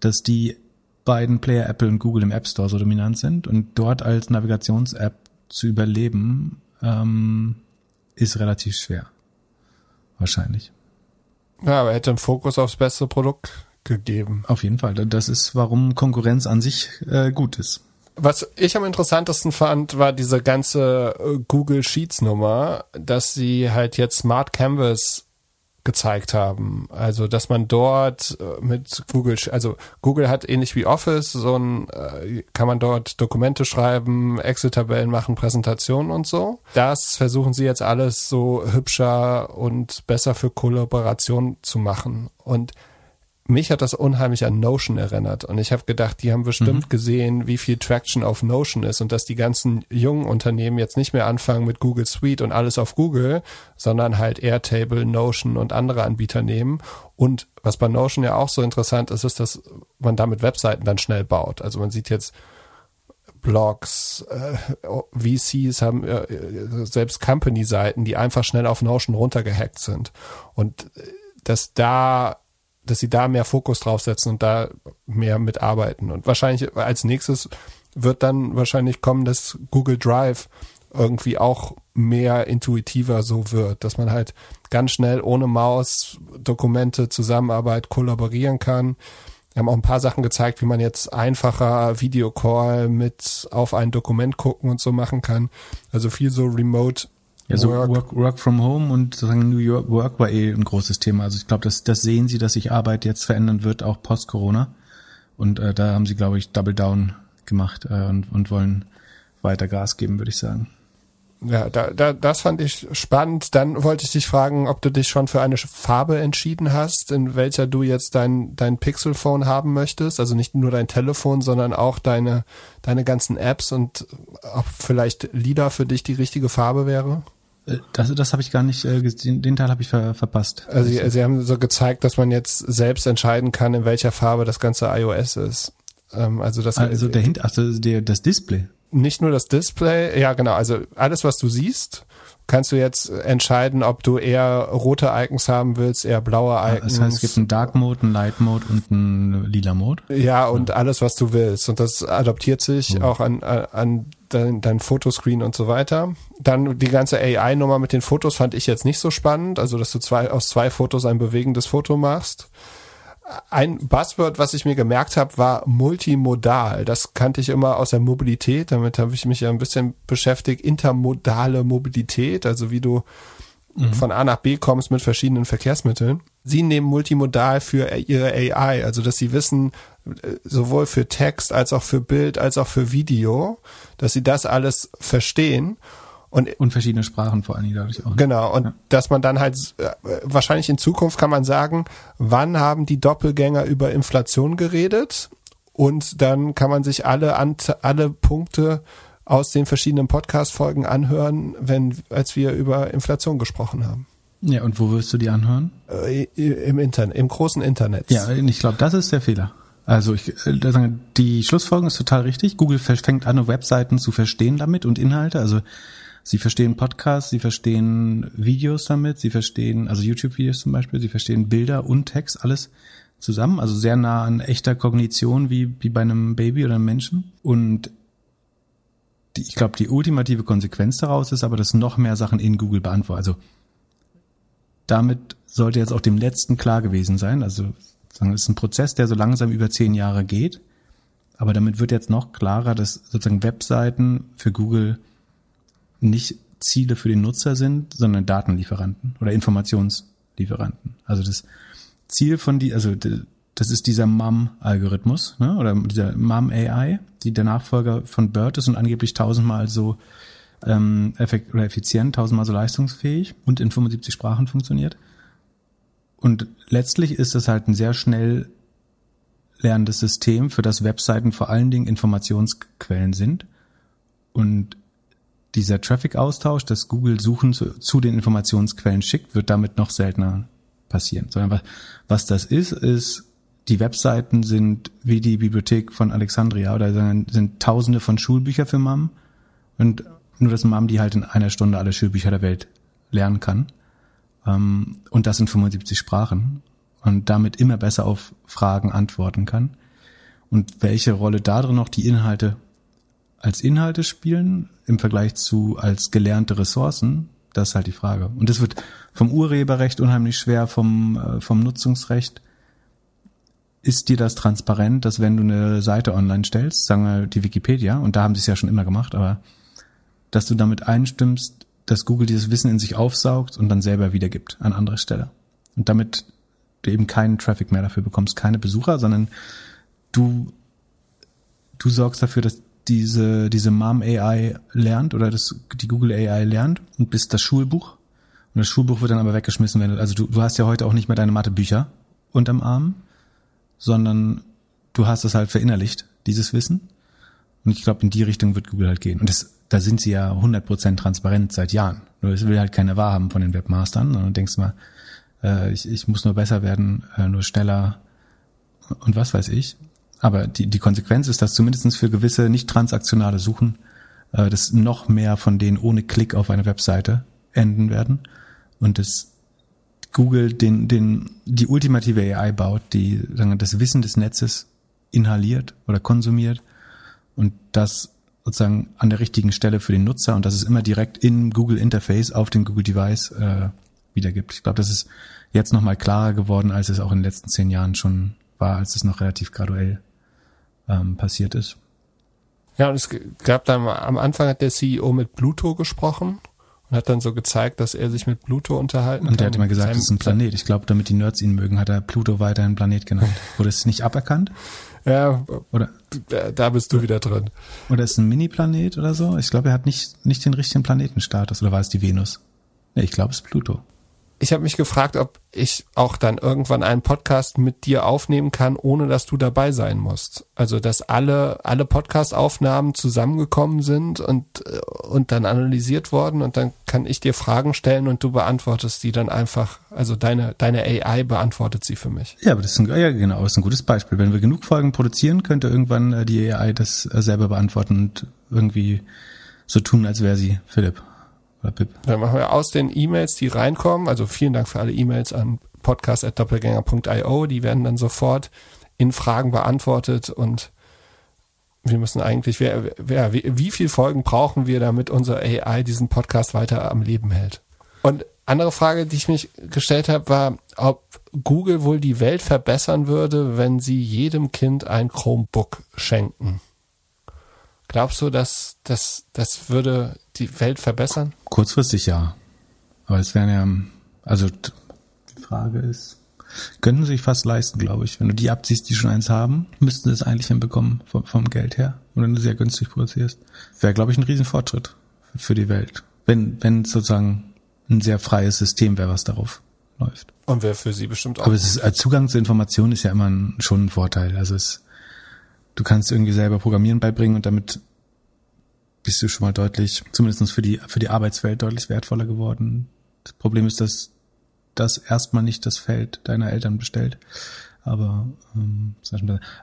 [SPEAKER 1] dass die beiden Player Apple und Google im App Store so dominant sind und dort als Navigations-App zu überleben, ähm, ist relativ schwer. Wahrscheinlich.
[SPEAKER 2] Ja, aber er hätte einen Fokus aufs bessere Produkt gegeben.
[SPEAKER 1] Auf jeden Fall. Das ist, warum Konkurrenz an sich äh, gut ist.
[SPEAKER 2] Was ich am interessantesten fand, war diese ganze äh, Google Sheets Nummer, dass sie halt jetzt Smart Canvas gezeigt haben. Also, dass man dort äh, mit Google, also Google hat ähnlich wie Office, so ein, äh, kann man dort Dokumente schreiben, Excel-Tabellen machen, Präsentationen und so. Das versuchen sie jetzt alles so hübscher und besser für Kollaboration zu machen. Und mich hat das unheimlich an Notion erinnert und ich habe gedacht, die haben bestimmt mhm. gesehen, wie viel Traction auf Notion ist und dass die ganzen jungen Unternehmen jetzt nicht mehr anfangen mit Google Suite und alles auf Google, sondern halt Airtable, Notion und andere Anbieter nehmen. Und was bei Notion ja auch so interessant ist, ist, dass man damit Webseiten dann schnell baut. Also man sieht jetzt Blogs, äh, VCs haben äh, selbst Company-Seiten, die einfach schnell auf Notion runtergehackt sind. Und äh, dass da dass sie da mehr Fokus draufsetzen und da mehr mitarbeiten. Und wahrscheinlich als nächstes wird dann wahrscheinlich kommen, dass Google Drive irgendwie auch mehr intuitiver so wird, dass man halt ganz schnell ohne Maus Dokumente, Zusammenarbeit kollaborieren kann. Wir haben auch ein paar Sachen gezeigt, wie man jetzt einfacher Videocall mit auf ein Dokument gucken und so machen kann. Also viel so Remote
[SPEAKER 1] ja, so work. work, work from home und sozusagen New York Work war eh ein großes Thema. Also ich glaube, das, das sehen sie, dass sich Arbeit jetzt verändern wird, auch post-Corona. Und äh, da haben sie, glaube ich, Double Down gemacht äh, und, und wollen weiter Gas geben, würde ich sagen.
[SPEAKER 2] Ja, da, da, das fand ich spannend. Dann wollte ich dich fragen, ob du dich schon für eine Farbe entschieden hast, in welcher du jetzt dein, dein Pixel-Phone haben möchtest. Also nicht nur dein Telefon, sondern auch deine, deine ganzen Apps und ob vielleicht Lila für dich die richtige Farbe wäre?
[SPEAKER 1] Äh, Das, das habe ich gar nicht äh, gesehen, den Teil habe ich ver, verpasst.
[SPEAKER 2] Also sie, sie haben so gezeigt, dass man jetzt selbst entscheiden kann, in welcher Farbe das ganze iOS ist. Ähm, also das
[SPEAKER 1] Also der Hint, also der, das Display.
[SPEAKER 2] nicht nur das Display, ja genau, also alles, was du siehst, kannst du jetzt entscheiden, ob du eher rote Icons haben willst, eher blaue Icons.
[SPEAKER 1] Das heißt, es gibt einen Dark Mode, einen Light Mode und einen lila Mode.
[SPEAKER 2] Ja, und alles, was du willst. Und das adaptiert sich auch an, an, an dein, dein Fotoscreen und so weiter. Dann die ganze AI-Nummer mit den Fotos fand ich jetzt nicht so spannend. Also, dass du zwei, aus zwei Fotos ein bewegendes Foto machst. Ein Buzzword, was ich mir gemerkt habe, war multimodal. Das kannte ich immer aus der Mobilität. Damit habe ich mich ja ein bisschen beschäftigt. Intermodale Mobilität, also wie du von A nach B kommst mit verschiedenen Verkehrsmitteln. Sie nehmen multimodal für ihre AI, also dass sie wissen, äh, sowohl für Text als auch für Bild als auch für Video, dass sie das alles verstehen. Und
[SPEAKER 1] Und verschiedene Sprachen vor allen Dingen dadurch auch.
[SPEAKER 2] Genau, und
[SPEAKER 1] Ja.
[SPEAKER 2] dass man dann halt, äh, wahrscheinlich in Zukunft kann man sagen, wann haben die Doppelgänger über Inflation geredet? Und dann kann man sich alle, alle Punkte aus den verschiedenen Podcast-Folgen anhören, wenn, als wir über Inflation gesprochen haben.
[SPEAKER 1] Ja, und wo wirst du die anhören?
[SPEAKER 2] Äh, Im Internet, im großen Internet.
[SPEAKER 1] Ja, ich glaube, das ist der Fehler. Also ich, äh, sagen- die Schlussfolgerung ist total richtig. Google fängt an, Webseiten zu verstehen damit und Inhalte. Also sie verstehen Podcasts, sie verstehen Videos damit, sie verstehen, also YouTube-Videos zum Beispiel, sie verstehen Bilder und Text, alles zusammen. Also sehr nah an echter Kognition wie, wie bei einem Baby oder einem Menschen. Und die, ich glaube, die ultimative Konsequenz daraus ist aber, dass noch mehr Sachen in Google beantworten. Also damit sollte jetzt auch dem letzten klar gewesen sein. Also sagen, es ist ein Prozess, der so langsam über zehn Jahre geht. Aber damit wird jetzt noch klarer, dass sozusagen Webseiten für Google nicht Ziele für den Nutzer sind, sondern Datenlieferanten oder Informationslieferanten. Also das Ziel von die, also das ist dieser MUM-Algorithmus, ne, oder dieser MUM-AI, die der Nachfolger von BERT ist und angeblich tausendmal so ähm, effekt oder effizient, tausendmal so leistungsfähig und in 75 Sprachen funktioniert. Und letztlich ist es halt ein sehr schnell lernendes System, für das Webseiten vor allen Dingen Informationsquellen sind. Und dieser Traffic-Austausch, das Google Suchen zu, zu den Informationsquellen schickt, wird damit noch seltener passieren. Sondern was, was das ist, ist, die Webseiten sind wie die Bibliothek von Alexandria oder sind tausende von Schulbücher für Mom und nur, dass Mom die halt in einer Stunde alle Schulbücher der Welt lernen kann. Ähm, und das in 75 Sprachen und damit immer besser auf Fragen antworten kann. Und welche Rolle da drin noch die Inhalte als Inhalte spielen im Vergleich zu als gelernte Ressourcen, das ist halt die Frage. Und das wird vom Urheberrecht unheimlich schwer, vom, äh, vom Nutzungsrecht. Ist dir das transparent, dass wenn du eine Seite online stellst, sagen wir die Wikipedia, und da haben sie es ja schon immer gemacht, aber dass du damit einstimmst, dass Google dieses Wissen in sich aufsaugt und dann selber wiedergibt an andere Stelle. Und damit du eben keinen Traffic mehr dafür bekommst, keine Besucher, sondern du, du sorgst dafür, dass diese, diese Mom AI lernt oder das, die Google AI lernt und bist das Schulbuch. Und das Schulbuch wird dann aber weggeschmissen, wenn du, also du, du hast ja heute auch nicht mehr deine Mathebücher unterm Arm, sondern du hast es halt verinnerlicht, dieses Wissen. Und ich glaube, in die Richtung wird Google halt gehen. Und das, da sind sie ja 100% transparent seit Jahren. Nur es will halt keiner wahrhaben von den Webmastern. Und du denkst mal, äh, ich, ich muss nur besser werden, äh, nur schneller und was weiß ich. Aber die, die Konsequenz ist, dass zumindestens für gewisse nicht transaktionale Suchen äh, dass noch mehr von denen ohne Klick auf eine Webseite enden werden. Und dass Google den, den, die ultimative AI baut, die sagen das Wissen des Netzes inhaliert oder konsumiert und das sozusagen an der richtigen Stelle für den Nutzer und das es immer direkt im Google Interface auf dem Google Device äh, wiedergibt. Ich glaube, das ist jetzt nochmal klarer geworden, als es auch in den letzten zehn Jahren schon war, als es noch relativ graduell ähm, passiert ist.
[SPEAKER 2] Ja, und es gab dann am Anfang hat der CEO mit Pluto gesprochen und hat dann so gezeigt, dass er sich mit Pluto unterhalten
[SPEAKER 1] Und der hat immer gesagt, es ist ein Planet. Ich glaube, damit die Nerds ihn mögen, hat er Pluto weiterhin Planet genannt. [laughs] Wurde es nicht aberkannt?
[SPEAKER 2] Ja,
[SPEAKER 1] Oder,
[SPEAKER 2] da- da bist du wieder drin.
[SPEAKER 1] oder ist es ein Mini-Planet oder so? Ich glaube, er hat nicht, nicht den richtigen Planetenstatus. Oder war es die Venus? Nee, ich glaube, es ist Pluto.
[SPEAKER 2] Ich habe mich gefragt, ob ich auch dann irgendwann einen Podcast mit dir aufnehmen kann, ohne dass du dabei sein musst. Also dass alle alle Podcast-Aufnahmen zusammengekommen sind und äh, und dann analysiert worden und dann kann ich dir Fragen stellen und du beantwortest die dann einfach. Also deine deine AI beantwortet sie für mich.
[SPEAKER 1] Ja, aber das ist ein, ja genau, ist ein gutes Beispiel. Wenn wir genug Folgen produzieren, könnte irgendwann äh, die AI das äh, selber beantworten und irgendwie so tun, als wäre sie Philipp.
[SPEAKER 2] Dann machen wir aus den E-Mails, die reinkommen, also vielen Dank für alle E-Mails an podcast.doppelgänger.io, die werden dann sofort in Fragen beantwortet und wir müssen eigentlich, wer, wer, wie, wie viel Folgen brauchen wir, damit unser AI diesen Podcast weiter am Leben hält? Und andere Frage, die ich mich gestellt habe, war, ob Google wohl die Welt verbessern würde, wenn sie jedem Kind ein Chromebook schenken. Glaubst du, dass das, das würde die Welt verbessern?
[SPEAKER 1] Kurzfristig ja. Aber es wären ja, also die Frage ist, könnten sie sich fast leisten, glaube ich. Wenn du die abziehst, die schon eins haben, müssten sie es eigentlich hinbekommen vom, vom Geld her. Und wenn du sehr günstig produzierst. Wäre, glaube ich, ein Riesenfortschritt für die Welt. Wenn, wenn sozusagen ein sehr freies System wäre, was darauf läuft.
[SPEAKER 2] Und wäre für sie bestimmt auch.
[SPEAKER 1] Aber es ist, als Zugang zu Informationen ist ja immer ein, schon ein Vorteil. Also es, du kannst irgendwie selber Programmieren beibringen und damit bist du schon mal deutlich, zumindest für die, für die Arbeitswelt deutlich wertvoller geworden. Das Problem ist, dass das erstmal nicht das Feld deiner Eltern bestellt. Aber ähm,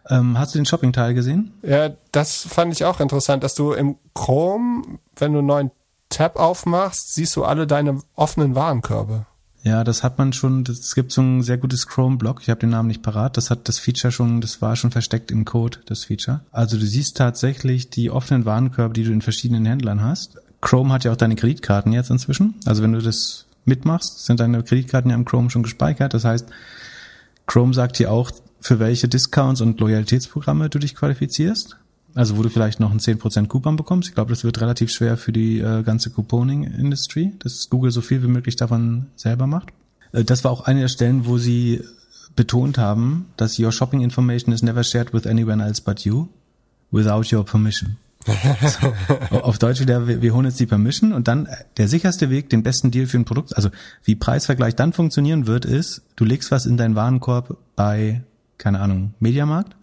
[SPEAKER 1] ähm, hast du den Shopping-Teil gesehen?
[SPEAKER 2] Ja, das fand ich auch interessant, dass du im Chrome, wenn du einen neuen Tab aufmachst, siehst du alle deine offenen Warenkörbe.
[SPEAKER 1] Ja, das hat man schon, es gibt so ein sehr gutes Chrome-Blog, ich habe den Namen nicht parat, das hat das Feature schon, das war schon versteckt im Code, das Feature. Also du siehst tatsächlich die offenen Warenkörbe, die du in verschiedenen Händlern hast. Chrome hat ja auch deine Kreditkarten jetzt inzwischen. Also wenn du das mitmachst, sind deine Kreditkarten ja im Chrome schon gespeichert. Das heißt, Chrome sagt dir auch, für welche Discounts und Loyalitätsprogramme du dich qualifizierst. Also wo du vielleicht noch einen 10% Coupon bekommst. Ich glaube, das wird relativ schwer für die äh, ganze Couponing-Industry, dass Google so viel wie möglich davon selber macht. Äh, das war auch eine der Stellen, wo sie betont haben, dass your shopping information is never shared with anyone else but you without your permission. so, [laughs] auf Deutsch wieder, wir, wir holen jetzt die Permission und dann äh, der sicherste Weg, den besten Deal für ein Produkt, also wie Preisvergleich dann funktionieren wird, ist, du legst was in deinen Warenkorb bei, keine Ahnung, Mediamarkt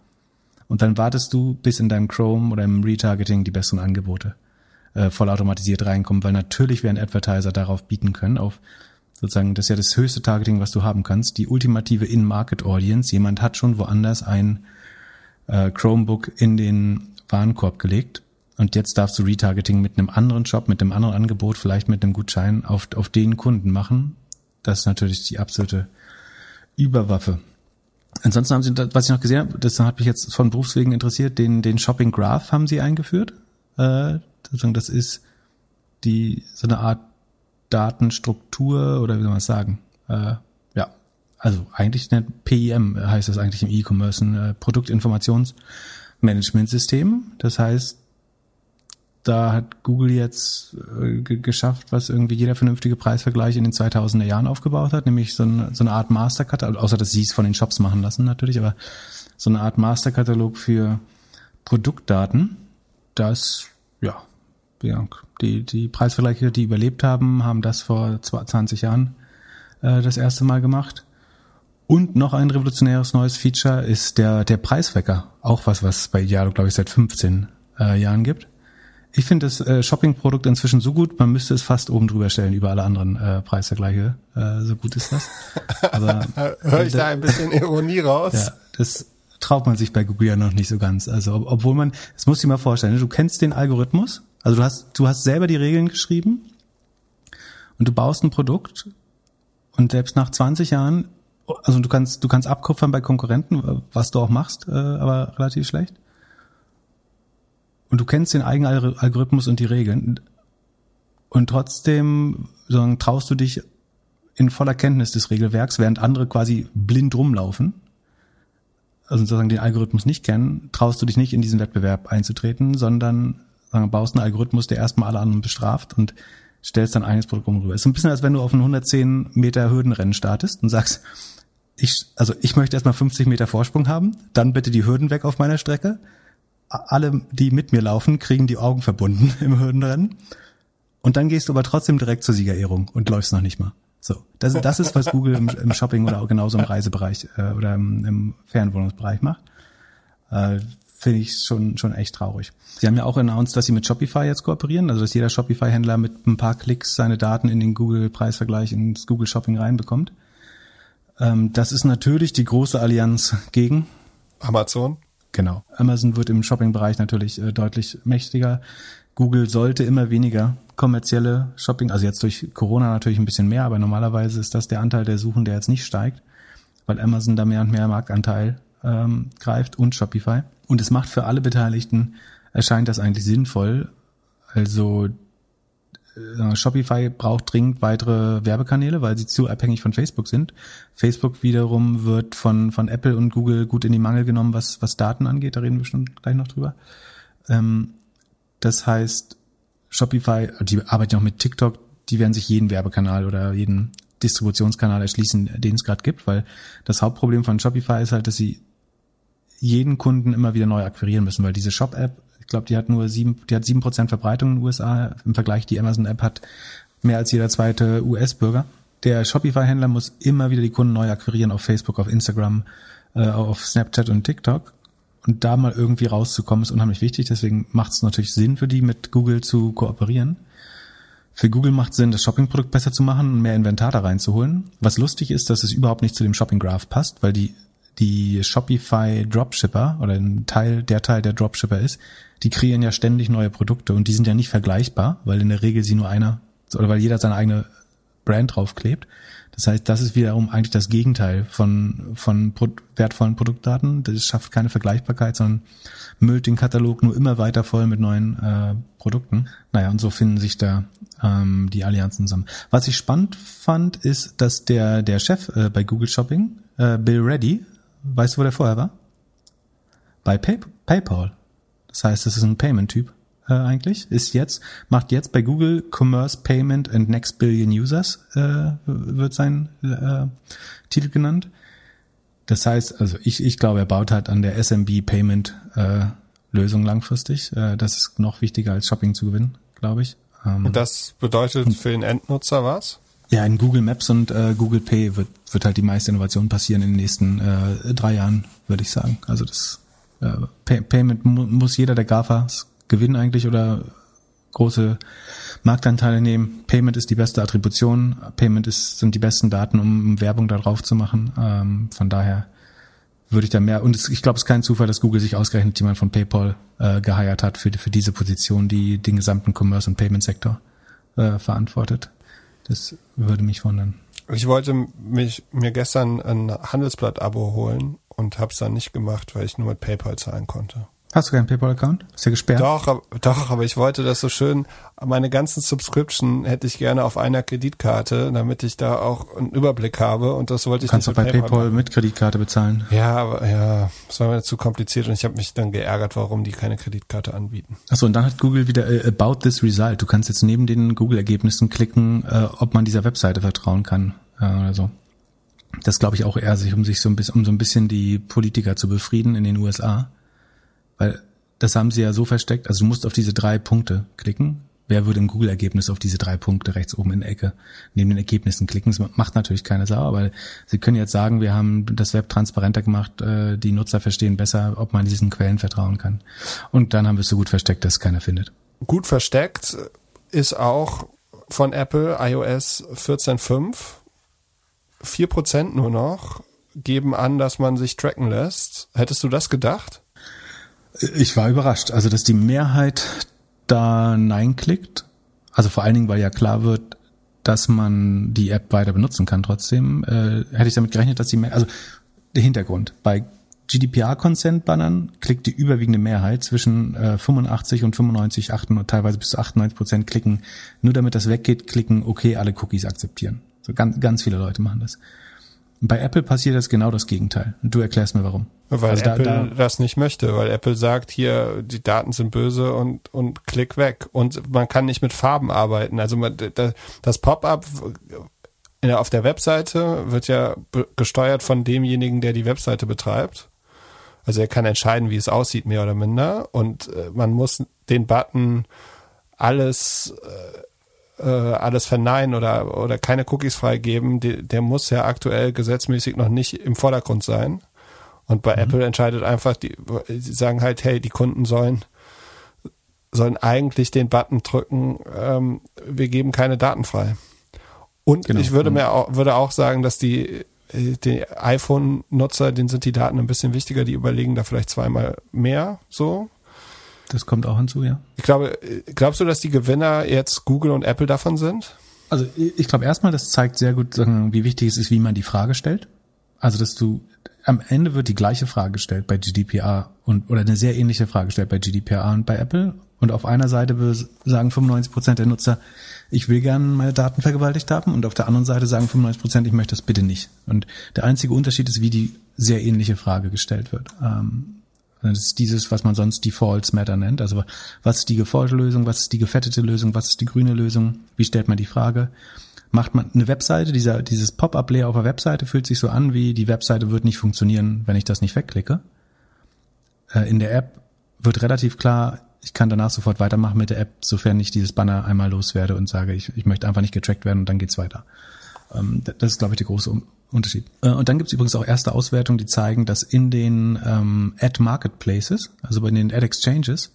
[SPEAKER 1] und dann wartest du, bis in deinem Chrome oder im Retargeting die besseren Angebote äh, vollautomatisiert reinkommen, weil natürlich werden Advertiser darauf bieten können, auf sozusagen, das ist ja das höchste Targeting, was du haben kannst, die ultimative In-Market-Audience. Jemand hat schon woanders ein äh, Chromebook in den Warenkorb gelegt und jetzt darfst du Retargeting mit einem anderen Shop, mit einem anderen Angebot, vielleicht mit einem Gutschein auf, auf den Kunden machen. Das ist natürlich die absolute Überwaffe. Ansonsten haben sie, was ich noch gesehen habe, das hat mich jetzt von Berufswegen interessiert, den, den Shopping Graph haben sie eingeführt. Äh, das ist die, so eine Art Datenstruktur oder wie soll man es sagen? Äh, ja, also eigentlich eine PIM heißt das eigentlich im E-Commerce, ein äh, Produktinformationsmanagementsystem. Das heißt, da hat Google jetzt äh, geschafft, was irgendwie jeder vernünftige Preisvergleich in den 2000er Jahren aufgebaut hat, nämlich so, ein, so eine Art Masterkatalog, außer dass sie es von den Shops machen lassen natürlich, aber so eine Art Masterkatalog für Produktdaten, das, ja, die, die Preisvergleiche, die überlebt haben, haben das vor 20 Jahren äh, das erste Mal gemacht. Und noch ein revolutionäres neues Feature ist der, der Preiswecker. Auch was, was bei Idealo, glaube ich, seit 15 äh, Jahren gibt. Ich finde das äh, Shopping-Produkt inzwischen so gut, man müsste es fast oben drüber stellen über alle anderen äh, Preisvergleiche. Äh, so gut ist das.
[SPEAKER 2] Aber [laughs] höre ich da ein bisschen Ironie raus?
[SPEAKER 1] Ja, das traut man sich bei Google ja noch nicht so ganz. Also ob, obwohl man, das muss ich mal vorstellen, ne, du kennst den Algorithmus, also du hast du hast selber die Regeln geschrieben und du baust ein Produkt und selbst nach 20 Jahren, also du kannst du kannst abkupfern bei Konkurrenten, was du auch machst, äh, aber relativ schlecht und du kennst den eigenen Algorithmus und die Regeln und trotzdem sagen, traust du dich in voller Kenntnis des Regelwerks, während andere quasi blind rumlaufen, also sozusagen den Algorithmus nicht kennen, traust du dich nicht in diesen Wettbewerb einzutreten, sondern sagen, baust einen Algorithmus, der erstmal alle anderen bestraft und stellst dein eigenes Produkt rüber. Es ist ein bisschen, als wenn du auf ein 110 Meter Hürdenrennen startest und sagst, ich, also ich möchte erstmal 50 Meter Vorsprung haben, dann bitte die Hürden weg auf meiner Strecke alle, die mit mir laufen, kriegen die Augen verbunden [laughs] im Hürdenrennen. Und dann gehst du aber trotzdem direkt zur Siegerehrung und läufst noch nicht mal. So, das, das ist, was Google im, im Shopping oder auch genauso im Reisebereich äh, oder im, im Fernwohnungsbereich macht. Äh, Finde ich schon, schon echt traurig. Sie haben ja auch announced, dass sie mit Shopify jetzt kooperieren, also dass jeder Shopify-Händler mit ein paar Klicks seine Daten in den Google-Preisvergleich ins Google Shopping reinbekommt. Ähm, das ist natürlich die große Allianz gegen
[SPEAKER 2] Amazon.
[SPEAKER 1] Genau. Amazon wird im Shopping-Bereich natürlich äh, deutlich mächtiger. Google sollte immer weniger kommerzielle Shopping, also jetzt durch Corona natürlich ein bisschen mehr, aber normalerweise ist das der Anteil der Suchen, der jetzt nicht steigt, weil Amazon da mehr und mehr Marktanteil ähm, greift und Shopify. Und es macht für alle Beteiligten, erscheint das eigentlich sinnvoll. Also äh, Shopify braucht dringend weitere Werbekanäle, weil sie zu abhängig von Facebook sind. Facebook wiederum wird von, von Apple und Google gut in die Mangel genommen, was, was Daten angeht. Da reden wir schon gleich noch drüber. Ähm, das heißt, Shopify, die arbeiten auch mit TikTok, die werden sich jeden Werbekanal oder jeden Distributionskanal erschließen, den es gerade gibt, weil das Hauptproblem von Shopify ist halt, dass sie jeden Kunden immer wieder neu akquirieren müssen, weil diese Shop-App, ich glaube, die hat nur sieben, die hat sieben Prozent Verbreitung in den USA. Im Vergleich, die Amazon-App hat mehr als jeder zweite US-Bürger. Der Shopify-Händler muss immer wieder die Kunden neu akquirieren auf Facebook, auf Instagram, äh, auf Snapchat und TikTok. Und da mal irgendwie rauszukommen, ist unheimlich wichtig. Deswegen macht es natürlich Sinn für die, mit Google zu kooperieren. Für Google macht Sinn, das Shopping-Produkt besser zu machen und mehr Inventar da reinzuholen. Was lustig ist, dass es überhaupt nicht zu dem Shopping Graph passt, weil die, die Shopify Dropshipper oder ein Teil, der Teil der Dropshipper ist, die kreieren ja ständig neue Produkte und die sind ja nicht vergleichbar, weil in der Regel sie nur einer oder weil jeder seine eigene Brand draufklebt. Das heißt, das ist wiederum eigentlich das Gegenteil von, von wertvollen Produktdaten. Das schafft keine Vergleichbarkeit, sondern müllt den Katalog nur immer weiter voll mit neuen äh, Produkten. Naja, und so finden sich da ähm, die Allianzen zusammen. Was ich spannend fand, ist, dass der, der Chef äh, bei Google Shopping, äh, Bill Reddy, weißt du, wo der vorher war? Bei Pay PayPal. Das heißt, das ist ein Payment-Typ äh, eigentlich, ist jetzt, macht jetzt bei Google Commerce Payment and Next Billion Users, äh, wird sein äh, Titel genannt. Das heißt, also ich, ich glaube, er baut halt an der SMB Payment äh, Lösung langfristig. Äh, das ist noch wichtiger als Shopping zu gewinnen, glaube ich.
[SPEAKER 2] Ähm, und das bedeutet für den Endnutzer was?
[SPEAKER 1] Ja, in Google Maps und äh, Google Pay wird, wird halt die meiste Innovation passieren in den nächsten äh, drei Jahren, würde ich sagen. Also das äh, Pay Payment mu muss jeder der GAFAs gewinnen eigentlich oder große Marktanteile nehmen. Payment ist die beste Attribution. Payment ist, sind die besten Daten, um Werbung da drauf zu machen. Ähm, von daher würde ich da mehr, und es, ich glaube, es ist kein Zufall, dass Google sich ausgerechnet jemand von PayPal äh, geheiert hat für, für diese Position, die den gesamten Commerce- und Payment-Sektor äh, verantwortet. Das würde mich wundern.
[SPEAKER 2] Ich wollte mich, mir gestern ein Handelsblatt-Abo holen und habe es dann nicht gemacht, weil ich nur mit PayPal zahlen konnte.
[SPEAKER 1] Hast du keinen PayPal-Account? Ist ja gesperrt?
[SPEAKER 2] Doch, doch, aber ich wollte das so schön, meine ganzen Subscription hätte ich gerne auf einer Kreditkarte, damit ich da auch einen Überblick habe und das wollte ich
[SPEAKER 1] Kannst nicht du bei PayPal, PayPal mit Kreditkarte bezahlen?
[SPEAKER 2] Ja, aber ja, das war mir zu kompliziert und ich habe mich dann geärgert, warum die keine Kreditkarte anbieten.
[SPEAKER 1] Achso, und dann hat Google wieder äh, About this Result. Du kannst jetzt neben den Google-Ergebnissen klicken, äh, ob man dieser Webseite vertrauen kann äh, oder so. Das glaube ich auch eher, sich um sich so ein bisschen, um so ein bisschen die Politiker zu befrieden in den USA weil das haben sie ja so versteckt. Also du musst auf diese drei Punkte klicken. Wer würde im Google-Ergebnis auf diese drei Punkte rechts oben in der Ecke neben den Ergebnissen klicken? Das macht natürlich keine Sau, aber sie können jetzt sagen, wir haben das Web transparenter gemacht, äh, die Nutzer verstehen besser, ob man diesen Quellen vertrauen kann. Und dann haben wir es so gut versteckt, dass keiner findet.
[SPEAKER 2] Gut versteckt ist auch von Apple iOS 14.5. Vier Prozent nur noch geben an, dass man sich tracken lässt. Hättest du das gedacht?
[SPEAKER 1] Ich war überrascht. Also, dass die Mehrheit da Nein klickt. Also vor allen Dingen, weil ja klar wird, dass man die App weiter benutzen kann trotzdem. Äh, hätte ich damit gerechnet, dass die Mehr also der Hintergrund. Bei GDPR-Consent-Bannern klickt die überwiegende Mehrheit zwischen äh, 85 und 95, 98, teilweise bis zu 98 Prozent klicken, nur damit das weggeht, klicken, okay, alle Cookies akzeptieren. So ganz, ganz viele Leute machen das. Bei Apple passiert das genau das Gegenteil. Und du erklärst mir warum.
[SPEAKER 2] Weil also Apple da, da, das nicht möchte, weil Apple sagt, hier, die Daten sind böse und, und klick weg. Und man kann nicht mit Farben arbeiten. Also man, das Pop-up auf der Webseite wird ja gesteuert von demjenigen, der die Webseite betreibt. Also er kann entscheiden, wie es aussieht, mehr oder minder. Und äh, man muss den Button alles äh, äh, alles verneinen oder, oder keine Cookies freigeben, die, der muss ja aktuell gesetzmäßig noch nicht im Vordergrund sein. Und bei mhm. Apple entscheidet einfach, die, sie sagen halt, hey, die Kunden sollen sollen eigentlich den Button drücken, ähm, wir geben keine Daten frei. Und genau. ich würde mir auch, würde auch sagen, dass die, äh, die iPhone-Nutzer, denen sind die Daten ein bisschen wichtiger, die überlegen da vielleicht zweimal mehr so.
[SPEAKER 1] Das kommt auch hinzu, ja.
[SPEAKER 2] Ich glaube, glaubst du, dass die Gewinner jetzt Google und Apple davon sind?
[SPEAKER 1] Also ich glaube erstmal, das zeigt sehr gut, wie wichtig es ist, wie man die Frage stellt. Also dass du am Ende wird die gleiche Frage gestellt bei GDPR und oder eine sehr ähnliche Frage gestellt bei GDPR und bei Apple. Und auf einer Seite sagen 95 Prozent der Nutzer, ich will gerne meine Daten vergewaltigt haben. Und auf der anderen Seite sagen 95 Prozent, ich möchte das bitte nicht. Und der einzige Unterschied ist, wie die sehr ähnliche Frage gestellt wird. Ähm, das ist dieses, was man sonst Defaults Matter nennt. Also was ist die geforderte Lösung, was ist die gefettete Lösung, was ist die grüne Lösung, wie stellt man die Frage macht man eine Webseite, dieser, dieses Pop-up-Layer auf der Webseite fühlt sich so an, wie die Webseite wird nicht funktionieren, wenn ich das nicht wegklicke. Äh, in der App wird relativ klar, ich kann danach sofort weitermachen mit der App, sofern ich dieses Banner einmal loswerde und sage, ich, ich möchte einfach nicht getrackt werden und dann geht's weiter. Ähm, das ist, glaube ich, der große Unterschied. Äh, und dann gibt's übrigens auch erste Auswertungen, die zeigen, dass in den ähm, Ad Marketplaces, also bei den Ad Exchanges,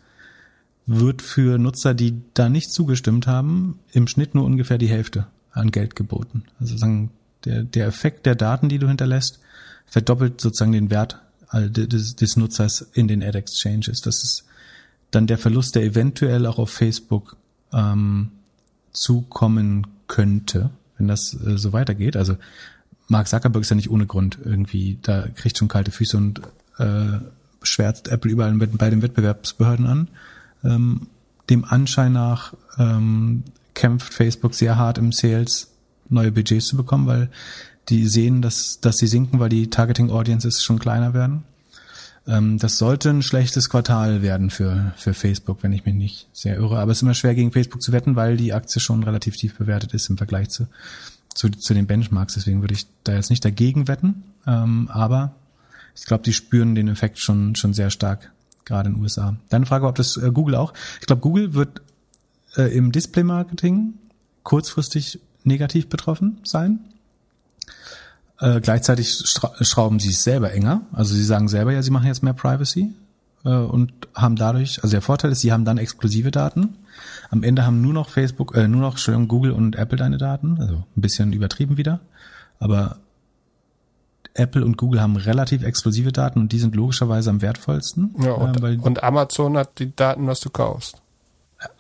[SPEAKER 1] wird für Nutzer, die da nicht zugestimmt haben, im Schnitt nur ungefähr die Hälfte an Geld geboten. Also sagen, der, der Effekt der Daten, die du hinterlässt, verdoppelt sozusagen den Wert des, des Nutzers in den Ad Exchanges. Das ist dann der Verlust, der eventuell auch auf Facebook ähm, zukommen könnte, wenn das äh, so weitergeht. Also Mark Zuckerberg ist ja nicht ohne Grund irgendwie, da kriegt schon kalte Füße und äh, schwärzt Apple überall bei den Wettbewerbsbehörden an. Ähm, dem Anschein nach ähm, kämpft Facebook sehr hart im Sales, neue Budgets zu bekommen, weil die sehen, dass, dass sie sinken, weil die Targeting Audiences schon kleiner werden. Ähm, das sollte ein schlechtes Quartal werden für, für Facebook, wenn ich mich nicht sehr irre. Aber es ist immer schwer, gegen Facebook zu wetten, weil die Aktie schon relativ tief bewertet ist im Vergleich zu, zu, zu den Benchmarks. Deswegen würde ich da jetzt nicht dagegen wetten. Ähm, aber ich glaube, die spüren den Effekt schon, schon sehr stark, gerade in den USA. Deine Frage, ob das äh, Google auch? Ich glaube, Google wird äh, im Display-Marketing kurzfristig negativ betroffen sein. Äh, gleichzeitig schrauben sie es selber enger. Also sie sagen selber ja, sie machen jetzt mehr Privacy und haben dadurch, also der Vorteil ist, sie haben dann exklusive Daten. Am Ende haben nur noch Facebook, äh, nur noch Entschuldigung, Google und Apple deine Daten. Also ein bisschen übertrieben wieder. Aber Apple und Google haben relativ exklusive Daten und die sind logischerweise am wertvollsten.
[SPEAKER 2] Ja, und, äh, und Amazon hat die Daten, was du kaufst.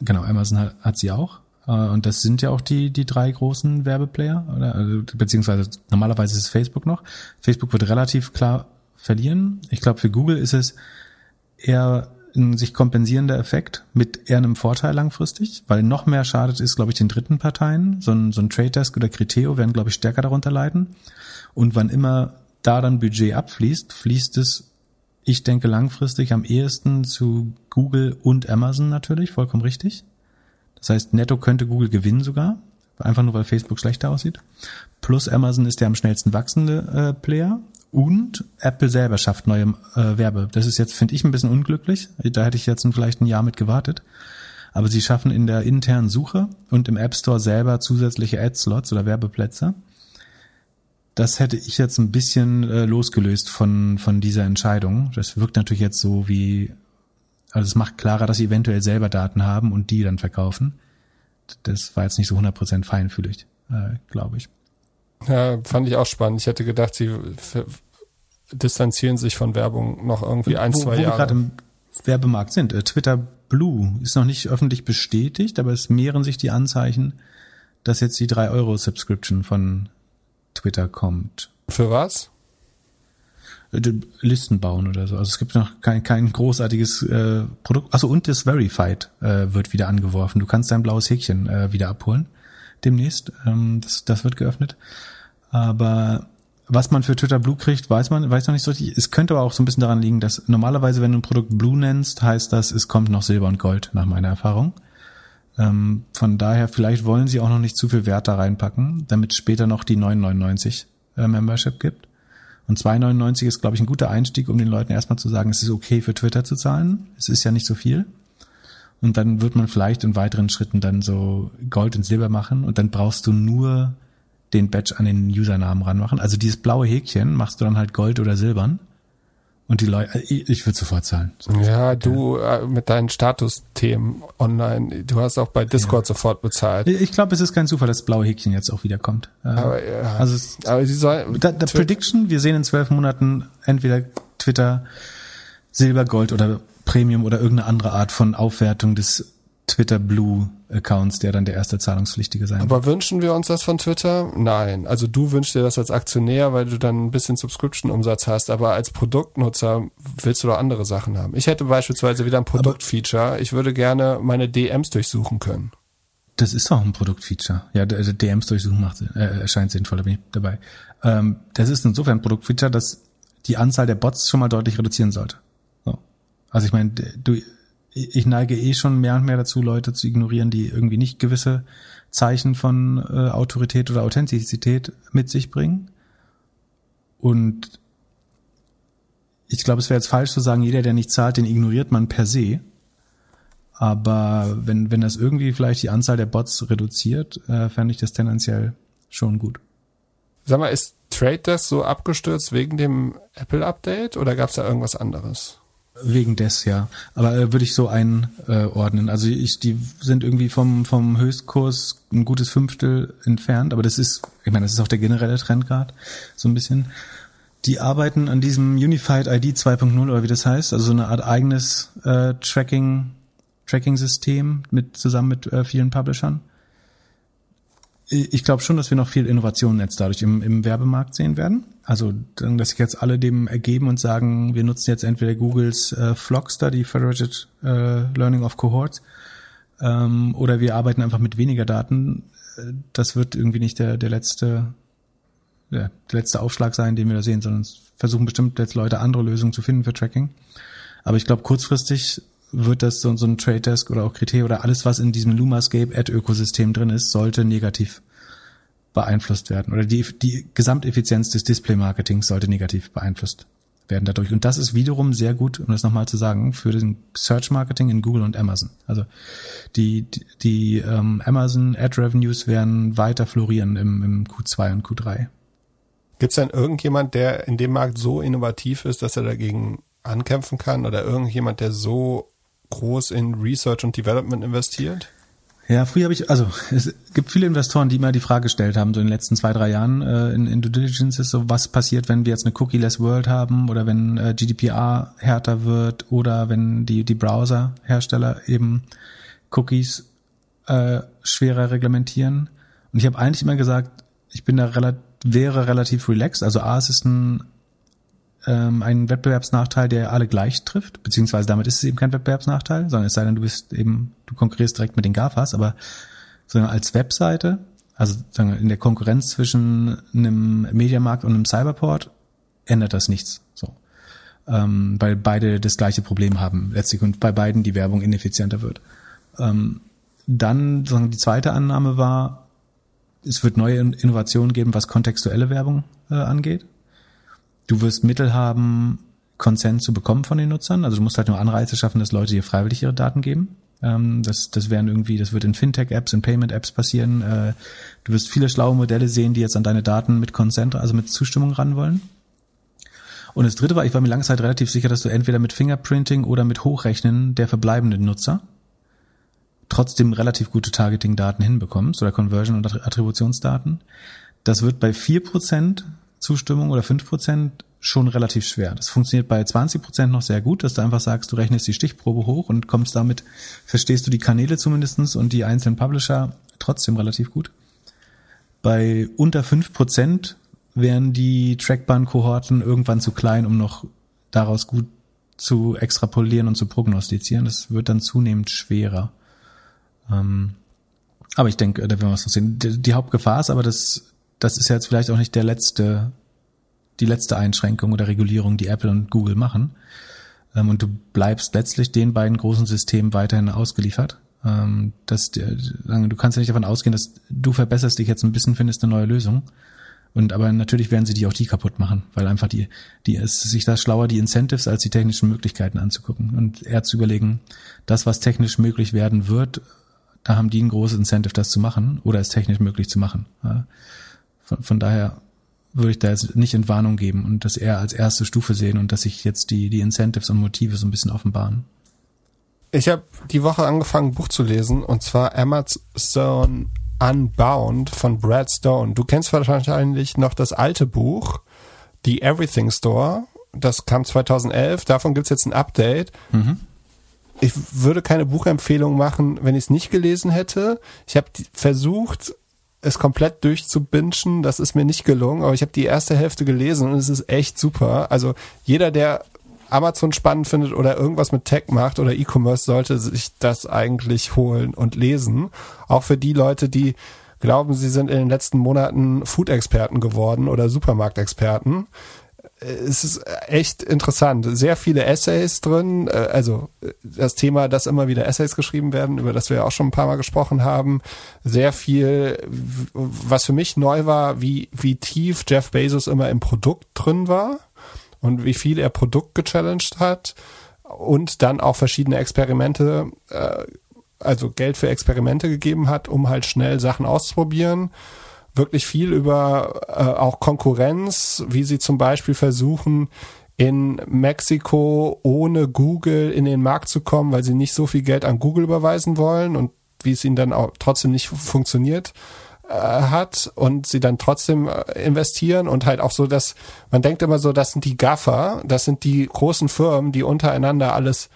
[SPEAKER 1] Genau, Amazon hat, hat sie auch. Äh, und das sind ja auch die, die drei großen Werbeplayer, oder, also, beziehungsweise normalerweise ist es Facebook noch. Facebook wird relativ klar verlieren. Ich glaube, für Google ist es eher ein sich kompensierender Effekt mit eher einem Vorteil langfristig, weil noch mehr schadet ist, glaube ich, den dritten Parteien. So ein, so ein Trade Desk oder Criteo werden, glaube ich, stärker darunter leiden. Und wann immer da dann Budget abfließt, fließt es ich denke langfristig am ehesten zu Google und Amazon natürlich, vollkommen richtig. Das heißt, netto könnte Google gewinnen sogar, einfach nur weil Facebook schlechter aussieht. Plus Amazon ist der am schnellsten wachsende äh, Player und Apple selber schafft neue äh, Werbe. Das ist jetzt, finde ich, ein bisschen unglücklich. Da hätte ich jetzt vielleicht ein Jahr mit gewartet. Aber sie schaffen in der internen Suche und im App Store selber zusätzliche Ad-Slots oder Werbeplätze das hätte ich jetzt ein bisschen äh, losgelöst von, von dieser Entscheidung. Das wirkt natürlich jetzt so wie, also es macht klarer, dass sie eventuell selber Daten haben und die dann verkaufen. Das war jetzt nicht so 100% feinfühlig, äh, glaube ich.
[SPEAKER 2] Ja, fand ich auch spannend. Ich hätte gedacht, sie distanzieren sich von Werbung noch irgendwie ein, wo, zwei wo Jahre. Wo wir gerade im
[SPEAKER 1] Werbemarkt sind. Äh, Twitter Blue ist noch nicht öffentlich bestätigt, aber es mehren sich die Anzeichen, dass jetzt die 3 Euro Subscription von Twitter kommt.
[SPEAKER 2] Für was?
[SPEAKER 1] Äh, Listen bauen oder so. Also es gibt noch kein, kein großartiges äh, Produkt. Also und das Verified äh, wird wieder angeworfen. Du kannst dein blaues Häkchen äh, wieder abholen demnächst. Ähm, das, das wird geöffnet. Aber was man für Twitter Blue kriegt, weiß man, weiß noch nicht so richtig. Es könnte aber auch so ein bisschen daran liegen, dass normalerweise, wenn du ein Produkt Blue nennst, heißt das, es kommt noch Silber und Gold, nach meiner Erfahrung. Ähm, von daher, vielleicht wollen sie auch noch nicht zu viel Wert da reinpacken, damit später noch die 9,99 äh, Membership gibt. Und 2,99 ist, glaube ich, ein guter Einstieg, um den Leuten erstmal zu sagen, es ist okay für Twitter zu zahlen. Es ist ja nicht so viel. Und dann wird man vielleicht in weiteren Schritten dann so Gold und Silber machen und dann brauchst du nur den Badge an den Usernamen ranmachen. Also dieses blaue Häkchen machst du dann halt Gold oder Silbern. Und die Leute, ich, ich würde sofort zahlen.
[SPEAKER 2] Ja, du äh, mit deinen Statusthemen online, du hast auch bei Discord ja. sofort bezahlt.
[SPEAKER 1] Ich glaube, es ist kein Zufall, dass das blaue Häkchen jetzt auch wiederkommt. Äh, aber, ja, also es, aber sie soll, da, da Prediction, wir sehen in zwölf Monaten entweder Twitter Silber, Gold oder Premium oder irgendeine andere Art von Aufwertung des Twitter Blue Accounts, der dann der erste Zahlungspflichtige sein
[SPEAKER 2] Aber wird. wünschen wir uns das von Twitter? Nein. Also du wünschst dir das als Aktionär, weil du dann ein bisschen Subscription-Umsatz hast, aber als Produktnutzer willst du doch andere Sachen haben. Ich hätte beispielsweise wieder ein Produktfeature. Ich würde gerne meine DMs durchsuchen können.
[SPEAKER 1] Das ist doch ein Produktfeature. Ja, also DMs durchsuchen macht, äh, erscheint sinnvoll, da bin ich dabei. Ähm, das ist insofern ein Produktfeature, dass die Anzahl der Bots schon mal deutlich reduzieren sollte. So. Also ich meine, du ich neige eh schon mehr und mehr dazu, Leute zu ignorieren, die irgendwie nicht gewisse Zeichen von äh, Autorität oder Authentizität mit sich bringen. Und ich glaube, es wäre jetzt falsch zu sagen, jeder, der nicht zahlt, den ignoriert man per se. Aber wenn, wenn das irgendwie vielleicht die Anzahl der Bots reduziert, äh, fände ich das tendenziell schon gut.
[SPEAKER 2] Sag mal, ist Trade Desk so abgestürzt wegen dem Apple-Update oder gab es da irgendwas anderes?
[SPEAKER 1] Wegen des, ja. Aber äh, würde ich so einordnen. Also ich, die sind irgendwie vom, vom Höchstkurs ein gutes Fünftel entfernt, aber das ist, ich meine, das ist auch der generelle Trend gerade, so ein bisschen. Die arbeiten an diesem Unified ID 2.0 oder wie das heißt, also so eine Art eigenes äh, Tracking, Tracking-System mit zusammen mit äh, vielen Publishern ich glaube schon, dass wir noch viel Innovation jetzt dadurch im, im Werbemarkt sehen werden. Also, dass sich jetzt alle dem ergeben und sagen, wir nutzen jetzt entweder Googles äh, Flogster, die Federated äh, Learning of Cohorts, ähm, oder wir arbeiten einfach mit weniger Daten. Äh, das wird irgendwie nicht der, der letzte, der letzte Aufschlag sein, den wir da sehen, sondern versuchen bestimmt jetzt Leute andere Lösungen zu finden für Tracking. Aber ich glaube, kurzfristig wird das so, so ein Trade Desk oder auch Kriteria oder alles, was in diesem Lumascape Ad-Ökosystem drin ist, sollte negativ beeinflusst werden. Oder die, die Gesamteffizienz des Display-Marketings sollte negativ beeinflusst werden dadurch. Und das ist wiederum sehr gut, um das nochmal zu sagen, für den Search-Marketing in Google und Amazon. Also die, die, die ähm, Amazon Ad-Revenues werden weiter florieren im, im Q2 und Q3.
[SPEAKER 2] Gibt es denn irgendjemand, der in dem Markt so innovativ ist, dass er dagegen ankämpfen kann? Oder irgendjemand, der so groß in Research und Development investiert?
[SPEAKER 1] Ja, früher habe ich, also es gibt viele Investoren, die immer die Frage gestellt haben, so in den letzten zwei, drei Jahren äh, in, in Due Diligence ist so, was passiert, wenn wir jetzt eine Cookie-less World haben oder wenn äh, GDPR härter wird oder wenn die, die Browser-Hersteller eben Cookies äh, schwerer reglementieren. Und ich habe eigentlich immer gesagt, ich bin da relativ, wäre relativ relaxed. Also A, es ist ein ähm, ein Wettbewerbsnachteil, der alle gleich trifft, beziehungsweise damit ist es eben kein Wettbewerbsnachteil, sondern es sei denn, du bist eben, du konkurrierst direkt mit den GAFAs, aber sondern als Webseite, also sagen in der Konkurrenz zwischen einem Mediamarkt und einem Cyberport, ändert das nichts. So. Ähm, weil beide das gleiche Problem haben letztlich und bei beiden die Werbung ineffizienter wird. Ähm, dann sagen die zweite Annahme war, es wird neue Innovationen geben, was kontextuelle Werbung äh, angeht. Du wirst Mittel haben, Consent zu bekommen von den Nutzern. Also du musst halt nur Anreize schaffen, dass Leute dir freiwillig ihre Daten geben. Ähm, das, das werden irgendwie, das wird in Fintech-Apps, in Payment-Apps passieren. Äh, du wirst viele schlaue Modelle sehen, die jetzt an deine Daten mit Consent, also mit Zustimmung ran wollen. Und das dritte war, ich war mir lange Zeit relativ sicher, dass du entweder mit Fingerprinting oder mit Hochrechnen der verbleibenden Nutzer trotzdem relativ gute Targeting-Daten hinbekommst oder Conversion- und Attributionsdaten. Das wird bei vier Prozent Zustimmung oder fünf Prozent schon relativ schwer. Das funktioniert bei 20 Prozent noch sehr gut, dass du einfach sagst, du rechnest die Stichprobe hoch und kommst damit, verstehst du die Kanäle zumindestens und die einzelnen Publisher trotzdem relativ gut. Bei unter fünf Prozent wären die Trackbahn-Kohorten irgendwann zu klein, um noch daraus gut zu extrapolieren und zu prognostizieren. Das wird dann zunehmend schwerer. Ähm, aber ich denke, da werden wir was noch sehen. Die Hauptgefahr ist aber, dass das ist jetzt vielleicht auch nicht der letzte, die letzte Einschränkung oder Regulierung, die Apple und Google machen. Ähm, und du bleibst letztlich den beiden großen Systemen weiterhin ausgeliefert. Ähm, dass, du kannst ja nicht davon ausgehen, dass du verbesserst dich jetzt ein bisschen, findest eine neue Lösung Und aber natürlich werden sie die auch die kaputt machen, weil einfach die, die ist sich da schlauer, die Incentives als die technischen Möglichkeiten anzugucken und eher zu überlegen, das, was technisch möglich werden wird, da haben die ein großes Incentive, das zu machen oder es technisch möglich zu machen. Von, von daher würde ich da jetzt nicht in Warnung geben und das eher als erste Stufe sehen und dass sich jetzt die, die Incentives und Motive so ein bisschen offenbaren.
[SPEAKER 2] Ich habe die Woche angefangen, ein Buch zu lesen und zwar Amazon Unbound von Brad Stone. Du kennst wahrscheinlich noch das alte Buch, The Everything Store. Das kam 2011. Davon gibt's jetzt ein Update. Mhm. Ich würde keine Buchempfehlung machen, wenn ich es nicht gelesen hätte. Ich habe versucht, es komplett durchzubingen. Das ist mir nicht gelungen, aber ich habe die erste Hälfte gelesen und es ist echt super. Also jeder, der Amazon spannend findet oder irgendwas mit Tech macht oder E-Commerce, sollte sich das eigentlich holen und lesen. Auch für die Leute, die glauben, sie sind in den letzten Monaten Food-Experten geworden oder Supermarktexperten. Es ist echt interessant. Sehr viele Essays drin. Also das Thema, dass immer wieder Essays geschrieben werden, über das wir ja auch schon ein paar Mal gesprochen haben. Sehr viel, was für mich neu war, wie, wie tief Jeff Bezos immer im Produkt drin war und wie viel er Produkt gechallenged hat und dann auch verschiedene Experimente, äh, also Geld für Experimente gegeben hat, um halt schnell Sachen auszuprobieren. Wirklich viel über äh, auch Konkurrenz, wie sie zum Beispiel versuchen, in Mexiko ohne Google in den Markt zu kommen, weil sie nicht so viel Geld an Google überweisen wollen und wie es ihnen dann auch trotzdem nicht funktioniert äh, hat und sie dann trotzdem äh, investieren und halt auch so, dass man denkt immer so, das sind die Gaffer, das sind die großen Firmen, die untereinander alles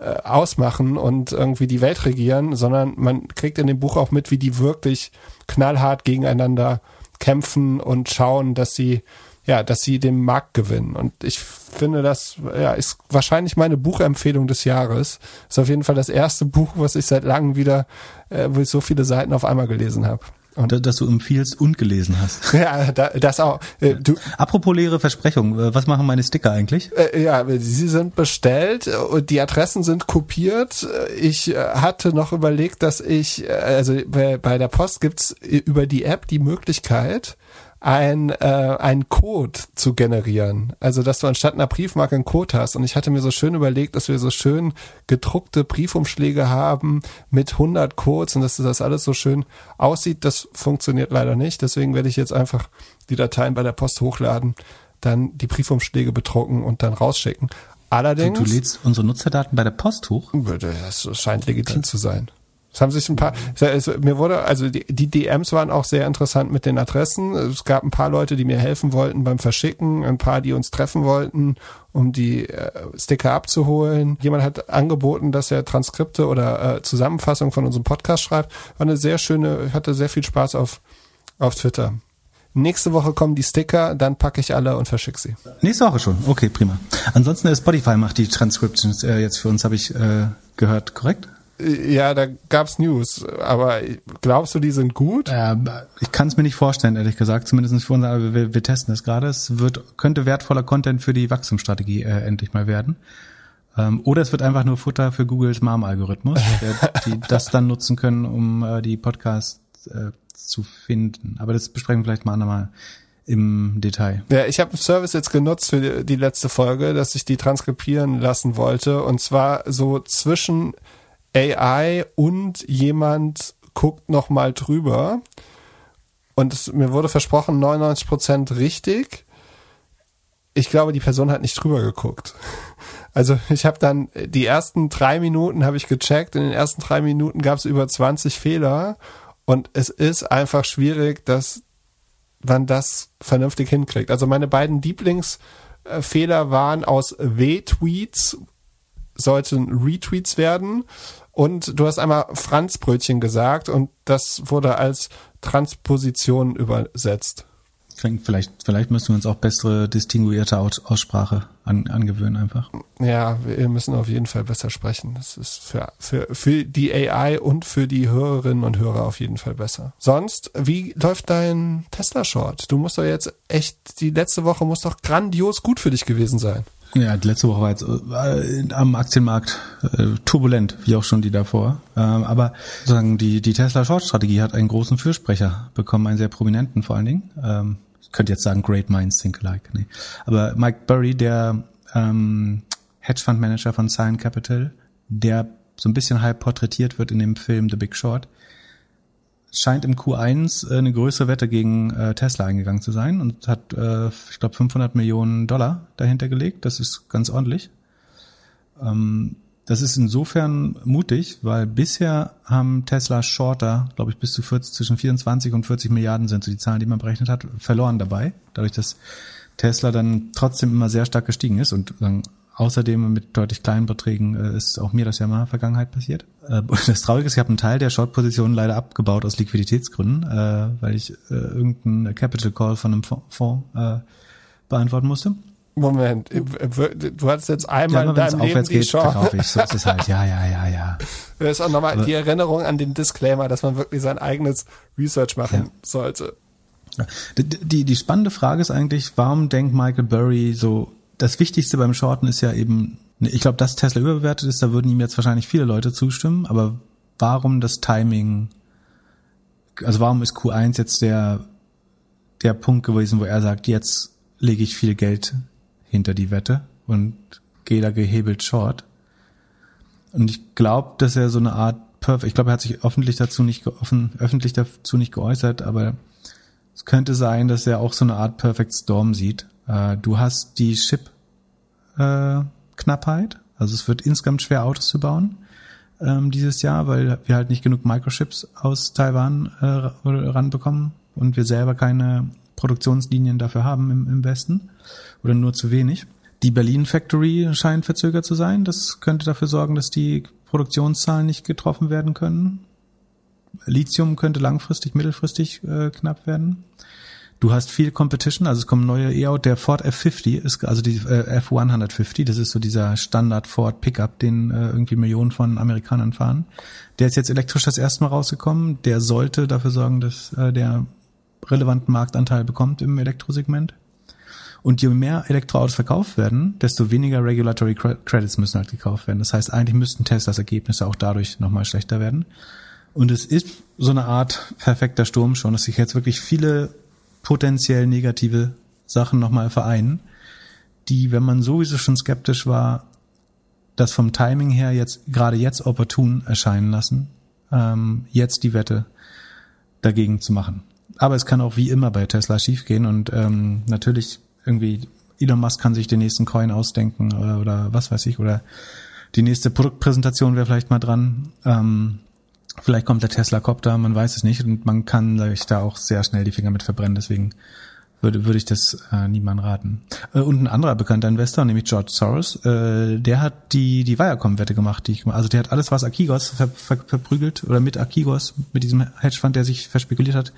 [SPEAKER 2] äh, ausmachen und irgendwie die Welt regieren, sondern man kriegt in dem Buch auch mit, wie die wirklich knallhart gegeneinander kämpfen und schauen, dass sie ja, dass sie den Markt gewinnen. Und ich finde, das ja, ist wahrscheinlich meine Buchempfehlung des Jahres. Ist auf jeden Fall das erste Buch, was ich seit langem wieder, äh, wo ich so viele Seiten auf einmal gelesen habe.
[SPEAKER 1] Und dass du empfiehlst und gelesen hast. [laughs]
[SPEAKER 2] Ja, da, das auch.
[SPEAKER 1] Äh, du, Apropos leere Versprechung, äh, was machen meine Sticker eigentlich?
[SPEAKER 2] Äh, ja, sie sind bestellt und die Adressen sind kopiert. Ich hatte noch überlegt, dass ich, also bei, bei der Post gibt's über die App die Möglichkeit, ein, äh, ein Code zu generieren. Also, dass du anstatt einer Briefmarke einen Code hast. Und ich hatte mir so schön überlegt, dass wir so schön gedruckte Briefumschläge haben mit 100 Codes und dass das alles so schön aussieht. Das funktioniert leider nicht. Deswegen werde ich jetzt einfach die Dateien bei der Post hochladen, dann die Briefumschläge bedrucken und dann rausschicken. Allerdings.
[SPEAKER 1] Du, du lädst unsere Nutzerdaten bei der Post hoch?
[SPEAKER 2] Das scheint legitim zu sein. Es haben sich ein paar, es, mir wurde, also die, die, DMs waren auch sehr interessant mit den Adressen. Es gab ein paar Leute, die mir helfen wollten beim Verschicken, ein paar, die uns treffen wollten, um die äh, Sticker abzuholen. Jemand hat angeboten, dass er Transkripte oder äh, Zusammenfassungen von unserem Podcast schreibt. War eine sehr schöne, hatte sehr viel Spaß auf, auf Twitter. Nächste Woche kommen die Sticker, dann packe ich alle und verschicke sie.
[SPEAKER 1] Nächste Woche schon. Okay, prima. Ansonsten äh, Spotify macht die Transcriptions äh, jetzt für uns, habe ich äh, gehört, korrekt?
[SPEAKER 2] Ja, da gab's News, aber glaubst du, die sind gut?
[SPEAKER 1] Ja, ich kann es mir nicht vorstellen, ehrlich gesagt. Zumindest für uns, aber wir, wir testen das gerade. Es wird könnte wertvoller Content für die Wachstumsstrategie äh, endlich mal werden. Ähm, oder es wird einfach nur Futter für Googles Mom-Algorithmus, [laughs] die das dann nutzen können, um äh, die Podcasts äh, zu finden. Aber das besprechen wir vielleicht mal andermal im Detail.
[SPEAKER 2] Ja, ich habe einen Service jetzt genutzt für die, die letzte Folge, dass ich die transkribieren lassen wollte. Und zwar so zwischen AI und jemand guckt noch mal drüber. Und es, mir wurde versprochen, 99 Prozent richtig. Ich glaube, die Person hat nicht drüber geguckt. [laughs] Also ich habe dann die ersten drei Minuten habe ich gecheckt. In den ersten drei Minuten gab es über 20 Fehler. Und es ist einfach schwierig, dass man das vernünftig hinkriegt. Also meine beiden Lieblingsfehler waren aus W-Tweets, sollten Retweets werden und du hast einmal Franzbrötchen gesagt und das wurde als Transposition übersetzt.
[SPEAKER 1] Vielleicht, vielleicht müssen wir uns auch bessere distinguierte Aussprache an, angewöhnen einfach.
[SPEAKER 2] Ja, wir müssen auf jeden Fall besser sprechen. Das ist für, für, für die AI und für die Hörerinnen und Hörer auf jeden Fall besser. Sonst, wie läuft dein Tesla-Short? Du musst doch jetzt echt, die letzte Woche muss doch grandios gut für dich gewesen sein.
[SPEAKER 1] Ja, die letzte Woche war jetzt äh, am Aktienmarkt äh, turbulent, wie auch schon die davor. Ähm, aber sozusagen die, die Tesla Short Strategie hat einen großen Fürsprecher bekommen, einen sehr prominenten vor allen Dingen. Ähm, könnte jetzt sagen, Great Minds Think Alike. Nee. Aber Mike Burry, der ähm, Hedgefund Manager von Cyan Capital, der so ein bisschen halb porträtiert wird in dem Film The Big Short, scheint im Q1 äh, eine größere Wette gegen äh, Tesla eingegangen zu sein und hat, äh, ich glaube, 500 Millionen Dollar dahinter gelegt. Das ist ganz ordentlich. Ähm, das ist insofern mutig, weil bisher haben Tesla Shorter, glaube ich, bis zu 40, zwischen 24 und 40 Milliarden sind so die Zahlen, die man berechnet hat, verloren dabei. Dadurch, dass Tesla dann trotzdem immer sehr stark gestiegen ist und außerdem mit deutlich kleinen Beträgen äh, ist auch mir das ja mal in der Vergangenheit passiert. Äh, das Traurige ist, ich habe einen Teil der Short-Position leider abgebaut aus Liquiditätsgründen, äh, weil ich äh, irgendeinen Capital Call von einem Fonds äh, beantworten musste.
[SPEAKER 2] Moment, du hattest jetzt einmal
[SPEAKER 1] ja,
[SPEAKER 2] in deinem Leben die
[SPEAKER 1] geht,
[SPEAKER 2] Chance.
[SPEAKER 1] Ich. So ist es halt. Ja, ja, ja, ja. [laughs]
[SPEAKER 2] Das ist auch nochmal die Erinnerung an den Disclaimer, dass man wirklich sein eigenes Research machen ja. sollte.
[SPEAKER 1] Die, die, die spannende Frage ist eigentlich, warum denkt Michael Burry so, das Wichtigste beim Shorten ist ja eben, ich glaube, dass Tesla überbewertet ist, da würden ihm jetzt wahrscheinlich viele Leute zustimmen, aber warum das Timing, also warum ist Q1 jetzt der, der Punkt gewesen, wo er sagt, jetzt lege ich viel Geld hinter die Wette und gehe da gehebelt short. Und ich glaube, dass er so eine Art Perfect, ich glaube, er hat sich öffentlich dazu nicht offen, öffentlich dazu nicht geäußert, aber es könnte sein, dass er auch so eine Art Perfect Storm sieht. Äh, du hast die Chip äh, also es wird insgesamt schwer Autos zu bauen ähm, dieses Jahr, weil wir halt nicht genug Microchips aus Taiwan äh, ranbekommen und wir selber keine Produktionslinien dafür haben im, im Westen oder nur zu wenig. Die Berlin Factory scheint verzögert zu sein. Das könnte dafür sorgen, dass die Produktionszahlen nicht getroffen werden können. Lithium könnte langfristig, mittelfristig äh, knapp werden. Du hast viel Competition, also es kommen neue E-Auto. Der Ford F50 ist, also die äh, F150, das ist so dieser Standard Ford Pickup, den äh, irgendwie Millionen von Amerikanern fahren. Der ist jetzt elektrisch das erste Mal rausgekommen. Der sollte dafür sorgen, dass äh, der relevanten Marktanteil bekommt im Elektrosegment. Und je mehr Elektroautos verkauft werden, desto weniger Regulatory Credits müssen halt gekauft werden. Das heißt, eigentlich müssten Teslas Ergebnisse auch dadurch nochmal schlechter werden. Und es ist so eine Art perfekter Sturm schon, dass sich jetzt wirklich viele potenziell negative Sachen nochmal vereinen, die, wenn man sowieso schon skeptisch war, das vom Timing her jetzt gerade jetzt opportun erscheinen lassen, ähm, jetzt die Wette dagegen zu machen aber es kann auch wie immer bei Tesla schiefgehen und ähm, natürlich irgendwie Elon Musk kann sich den nächsten Coin ausdenken oder, oder was weiß ich oder die nächste Produktpräsentation wäre vielleicht mal dran. Ähm, vielleicht kommt der Tesla Copter, man weiß es nicht und man kann sich da auch sehr schnell die Finger mit verbrennen. Deswegen würde, würde ich das äh, niemandem raten. Äh, und ein anderer bekannter Investor, nämlich George Soros, äh, der hat die die Viacom-Wette gemacht, die ich also der hat alles, was Akigos ver, ver, verprügelt oder mit Akigos, mit diesem Hedgefonds, der sich verspekuliert hat,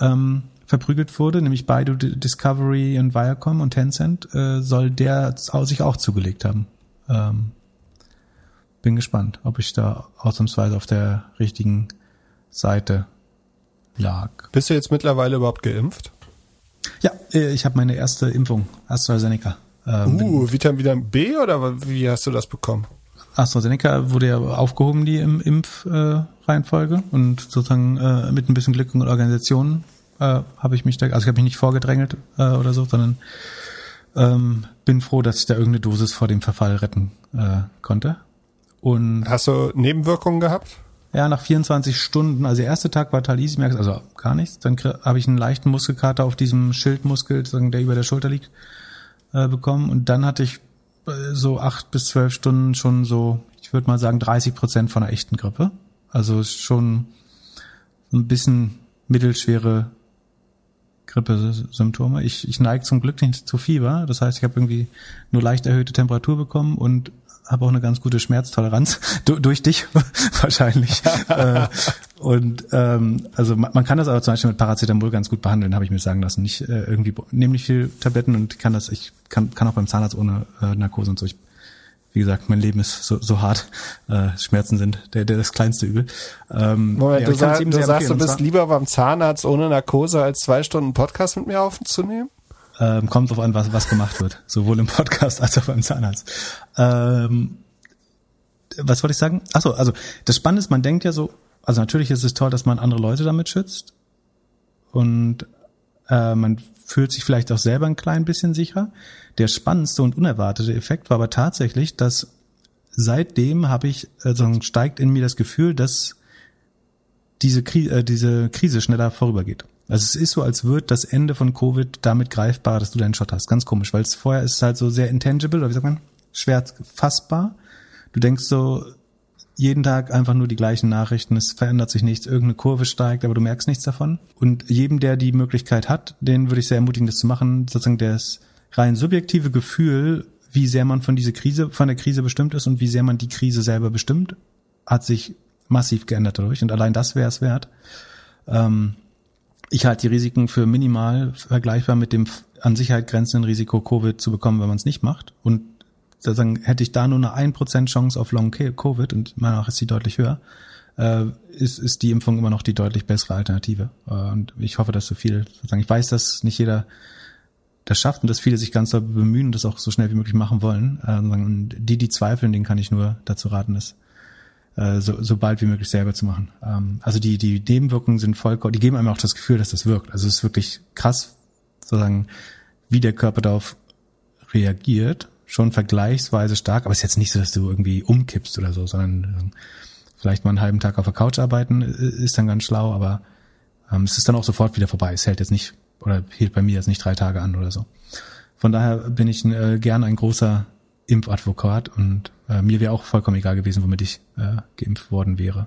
[SPEAKER 1] ähm, verprügelt wurde, nämlich Baidu, Discovery und Viacom und Tencent, äh, soll der sich auch zugelegt haben. Ähm, bin gespannt, ob ich da ausnahmsweise auf der richtigen Seite lag.
[SPEAKER 2] Bist du jetzt mittlerweile überhaupt geimpft?
[SPEAKER 1] Ja, äh, ich habe meine erste Impfung, AstraZeneca.
[SPEAKER 2] Ähm, uh, Vitamin B oder wie hast du das bekommen?
[SPEAKER 1] AstraZeneca wurde ja aufgehoben, die im Impfreihenfolge. Äh, und sozusagen äh, mit ein bisschen Glück und Organisation äh, habe ich mich da, also ich habe mich nicht vorgedrängelt äh, oder so, sondern ähm, bin froh, dass ich da irgendeine Dosis vor dem Verfall retten äh, konnte. Und
[SPEAKER 2] Hast du Nebenwirkungen gehabt?
[SPEAKER 1] Ja, nach 24 Stunden, also der erste Tag war Talisimax, also gar nichts. Dann habe ich einen leichten Muskelkater auf diesem Schildmuskel, der über der Schulter liegt, äh, bekommen. Und dann hatte ich so acht bis zwölf Stunden schon so, ich würde mal sagen, 30 Prozent von einer echten Grippe. Also schon ein bisschen mittelschwere Grippesymptome. Ich, ich neige zum Glück nicht zu Fieber. Das heißt, ich habe irgendwie nur leicht erhöhte Temperatur bekommen und habe auch eine ganz gute Schmerztoleranz [laughs] du, durch dich [laughs] wahrscheinlich. äh, und ähm, also man, man, kann das aber zum Beispiel mit Paracetamol ganz gut behandeln, habe ich mir sagen lassen. Nicht äh, irgendwie nehme nicht viel Tabletten und kann das. Ich kann, kann auch beim Zahnarzt ohne äh, Narkose und so. Ich, wie gesagt, mein Leben ist so, so hart. Äh, Schmerzen sind der, der das kleinste Übel.
[SPEAKER 2] Ähm, Moment, ja, du, sag, du sagst, du bist lieber beim Zahnarzt ohne Narkose als zwei Stunden Podcast mit mir aufzunehmen?
[SPEAKER 1] Ähm, kommt drauf an, was, was gemacht wird. Sowohl im Podcast als auch beim Zahnarzt. Ähm, was wollte ich sagen? Achso, also das Spannende ist, man denkt ja so, also natürlich ist es toll, dass man andere Leute damit schützt. Und Äh, man fühlt sich vielleicht auch selber ein klein bisschen sicherer. Der spannendste und unerwartete Effekt war aber tatsächlich, dass seitdem habe ich, also steigt in mir das Gefühl, dass diese, Kri äh, diese Krise schneller vorübergeht. Also es ist so, als wird das Ende von Covid damit greifbar, dass du deinen Shot hast. Ganz komisch, weil es vorher ist halt so sehr intangible, oder wie sagt man, schwer fassbar. Du denkst so jeden Tag einfach nur die gleichen Nachrichten, es verändert sich nichts, irgendeine Kurve steigt, aber du merkst nichts davon. Und jedem, der die Möglichkeit hat, den würde ich sehr ermutigen, das zu machen. Sozusagen das rein subjektive Gefühl, wie sehr man von dieser Krise, von der Krise bestimmt ist und wie sehr man die Krise selber bestimmt, hat sich massiv geändert dadurch. Und allein das wäre es wert. Ähm, ich halte die Risiken für minimal vergleichbar mit dem an Sicherheit grenzenden Risiko, Covid zu bekommen, wenn man es nicht macht. Und sozusagen hätte ich da nur eine 1% Chance auf Long Covid und meiner Meinung ist die deutlich höher, äh, ist, ist die Impfung immer noch die deutlich bessere Alternative. Äh, und ich hoffe, dass so viel, sozusagen, ich weiß, dass nicht jeder das schafft und dass viele sich ganz doll bemühen und das auch so schnell wie möglich machen wollen. Äh, die, die zweifeln, denen kann ich nur dazu raten, das äh, so, so bald wie möglich selber zu machen. Ähm, also die, die Nebenwirkungen sind vollkommen, die geben einem auch das Gefühl, dass das wirkt. Also es ist wirklich krass, sozusagen, wie der Körper darauf reagiert schon vergleichsweise stark, aber es ist jetzt nicht so, dass du irgendwie umkippst oder so, sondern vielleicht mal einen halben Tag auf der Couch arbeiten ist dann ganz schlau, aber ähm, es ist dann auch sofort wieder vorbei. Es hält jetzt nicht oder hielt bei mir jetzt nicht drei Tage an oder so. Von daher bin ich äh, gern ein großer Impfadvokat und äh, mir wäre auch vollkommen egal gewesen, womit ich äh, geimpft worden wäre.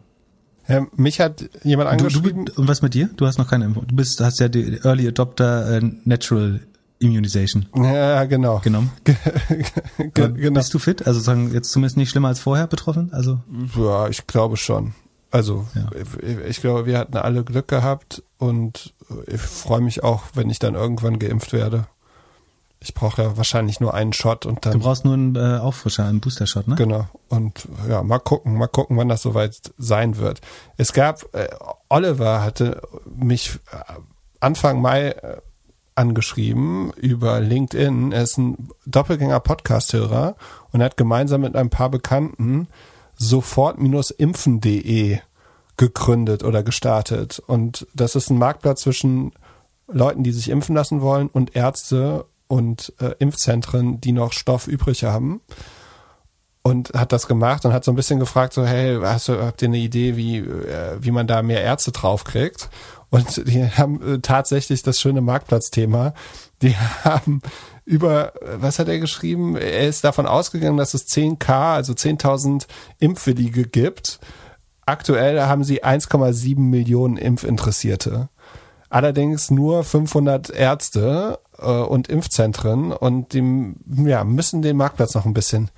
[SPEAKER 2] Ja, mich hat jemand angeschrieben.
[SPEAKER 1] Du, du, und was mit dir? Du hast noch keine Impfung. Du bist, hast ja die Early Adopter äh, Natural Immunization.
[SPEAKER 2] Ja, genau.
[SPEAKER 1] Genommen. [laughs] genau. Bist du fit? Also sagen jetzt zumindest nicht schlimmer als vorher betroffen? Also
[SPEAKER 2] ja, ich glaube schon. Also ja. ich, ich, glaube, wir hatten alle Glück gehabt und ich freue mich auch, wenn ich dann irgendwann geimpft werde. Ich brauche ja wahrscheinlich nur einen Shot und dann.
[SPEAKER 1] Du brauchst nur einen äh, Auffrischer, einen Booster-Shot, ne?
[SPEAKER 2] Genau. Und ja, mal gucken, mal gucken, wann das soweit sein wird. Es gab, äh, Oliver hatte mich äh, Anfang Mai äh, angeschrieben über LinkedIn. Er ist ein Doppelgänger-Podcast-Hörer und hat gemeinsam mit ein paar Bekannten sofort-impfen.de gegründet oder gestartet. Und das ist ein Marktplatz zwischen Leuten, die sich impfen lassen wollen und Ärzte und äh, Impfzentren, die noch Stoff übrig haben. Und hat das gemacht und hat so ein bisschen gefragt, so, hey, hast du, habt ihr eine Idee, wie, äh, wie man da mehr Ärzte draufkriegt? Und die haben äh, tatsächlich das schöne Marktplatzthema. Die haben über, was hat er geschrieben? Er ist davon ausgegangen, dass es 10k, also 10.000 Impfwillige gibt. Aktuell haben sie 1,7 Millionen Impfinteressierte. Allerdings nur 500 Ärzte äh, und Impfzentren und die ja, müssen den Marktplatz noch ein bisschen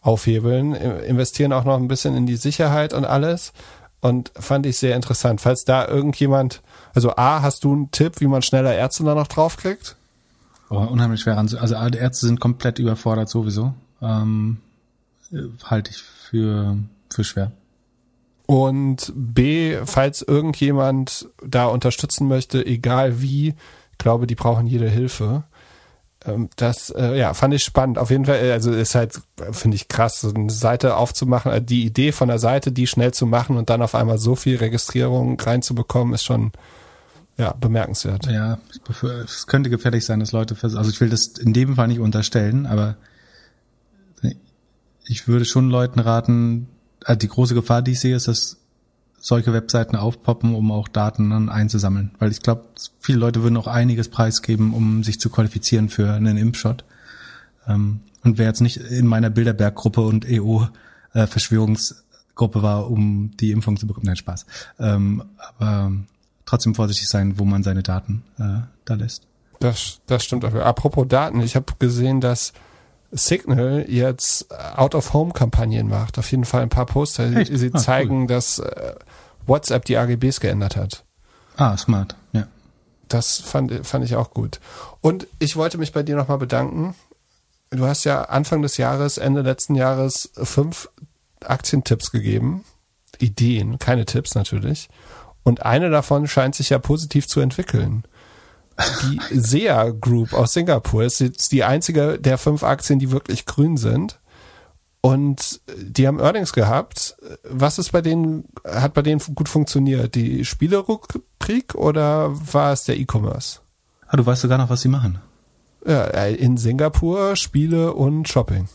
[SPEAKER 2] aufhebeln, investieren auch noch ein bisschen in die Sicherheit und alles und fand ich sehr interessant. Falls da irgendjemand, also A, hast du einen Tipp, wie man schneller Ärzte da noch draufkriegt?
[SPEAKER 1] Oh, unheimlich schwer. Also die Ärzte sind komplett überfordert sowieso. Ähm, halte ich für, für schwer.
[SPEAKER 2] Und B, falls irgendjemand da unterstützen möchte, egal wie, glaube, die brauchen jede Hilfe. Ähm, das, äh, ja, fand ich spannend. Auf jeden Fall, äh, also ist halt, finde ich krass, so eine Seite aufzumachen. Äh, die Idee von der Seite, die schnell zu machen und dann auf einmal so viel Registrierung reinzubekommen, ist schon, ja, bemerkenswert.
[SPEAKER 1] Ja, es könnte gefährlich sein, dass Leute, also ich will das in dem Fall nicht unterstellen, aber ich würde schon Leuten raten, also die große Gefahr, die ich sehe, ist, dass solche Webseiten aufpoppen, um auch Daten dann einzusammeln. Weil ich glaube, viele Leute würden auch einiges preisgeben, um sich zu qualifizieren für einen Impfshot. Ähm, und wer jetzt nicht in meiner Bilderberg-Gruppe und EU-Verschwörungsgruppe war, um die Impfung zu bekommen, nein, Spaß. Ähm, aber trotzdem vorsichtig sein, wo man seine Daten äh, da lässt.
[SPEAKER 2] Das, das stimmt auch. Apropos Daten, ich habe gesehen, dass Signal jetzt Out-of-Home-Kampagnen macht. Auf jeden Fall ein paar Poster. Echt? Sie ah, zeigen, cool. dass äh, WhatsApp die AGBs geändert hat.
[SPEAKER 1] Ah, smart, ja.
[SPEAKER 2] Das fand, fand ich auch gut. Und ich wollte mich bei dir nochmal bedanken. Du hast ja Anfang des Jahres, Ende letzten Jahres fünf Aktientipps gegeben. Ideen, keine Tipps natürlich. Und eine davon scheint sich ja positiv zu entwickeln die SEA Group aus Singapur ist jetzt die einzige der fünf Aktien, die wirklich grün sind. Und die haben Earnings gehabt. Was ist bei denen, hat bei denen gut funktioniert? Die Spielerubrik oder war es der E-Commerce?
[SPEAKER 1] Ah, du weißt sogar noch, was sie machen.
[SPEAKER 2] Ja, äh, in Singapur Spiele und Shopping.